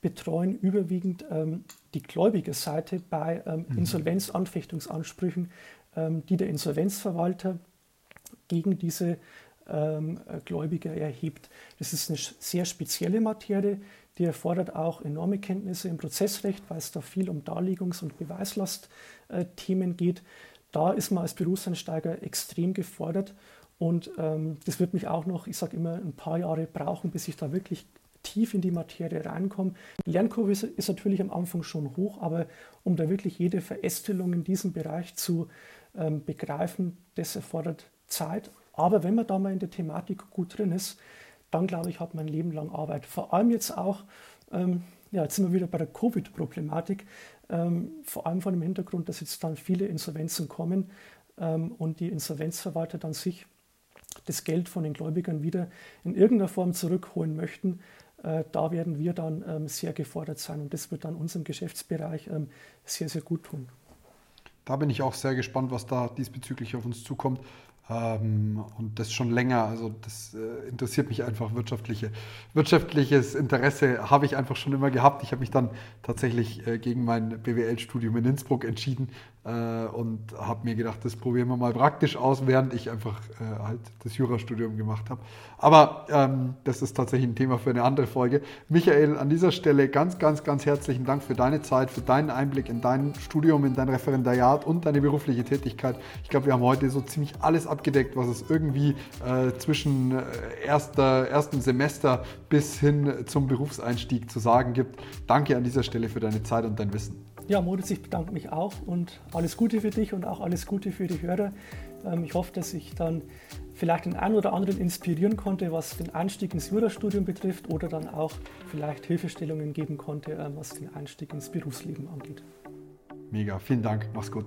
betreuen überwiegend ähm, die Gläubigerseite bei ähm, mhm. Insolvenzanfechtungsansprüchen, ähm, die der Insolvenzverwalter gegen diese ähm, Gläubiger erhebt. Das ist eine sehr spezielle Materie, die erfordert auch enorme Kenntnisse im Prozessrecht, weil es da viel um Darlegungs- und Beweislastthemen äh, geht. Da ist man als Berufseinsteiger extrem gefordert und ähm, das wird mich auch noch, ich sage immer, ein paar Jahre brauchen, bis ich da wirklich tief in die Materie reinkomme. Die Lernkurve ist, ist, natürlich am Anfang schon hoch, aber um da wirklich jede Verästelung in diesem Bereich zu ähm, begreifen, das erfordert Zeit, aber wenn man da mal in der Thematik gut drin ist, dann glaube ich, hat man ein Leben lang Arbeit. Vor allem jetzt auch, ähm, ja, jetzt sind wir wieder bei der Covid-Problematik, ähm, vor allem vor dem Hintergrund, dass jetzt dann viele Insolvenzen kommen ähm, und die Insolvenzverwalter dann sich das Geld von den Gläubigern wieder in irgendeiner Form zurückholen möchten. Äh, da werden wir dann ähm, sehr gefordert sein und das wird dann unserem Geschäftsbereich ähm, sehr, sehr gut tun. Da bin ich auch sehr gespannt, was da diesbezüglich auf uns zukommt. Und das schon länger. Also das äh, interessiert mich einfach. Wirtschaftliche, wirtschaftliches Interesse habe ich einfach schon immer gehabt. Ich habe mich dann tatsächlich äh, gegen mein BWL-Studium in Innsbruck entschieden und habe mir gedacht, das probieren wir mal praktisch aus, während ich einfach äh, halt das Jurastudium gemacht habe. Aber ähm, das ist tatsächlich ein Thema für eine andere Folge. Michael, an dieser Stelle ganz, ganz, ganz herzlichen Dank für deine Zeit, für deinen Einblick in dein Studium, in dein Referendariat und deine berufliche Tätigkeit. Ich glaube, wir haben heute so ziemlich alles abgedeckt, was es irgendwie äh, zwischen äh, erster, ersten Semester bis hin zum Berufseinstieg zu sagen gibt. Danke an dieser Stelle für deine Zeit und dein Wissen. Ja, Moritz, ich bedanke mich auch und alles Gute für dich und auch alles Gute für die Hörer. Ähm, ich hoffe, dass ich dann vielleicht den einen oder anderen inspirieren konnte, was den Einstieg ins Jurastudium betrifft oder dann auch vielleicht Hilfestellungen geben konnte, ähm, was den Einstieg ins Berufsleben angeht. Mega, vielen Dank, mach's gut.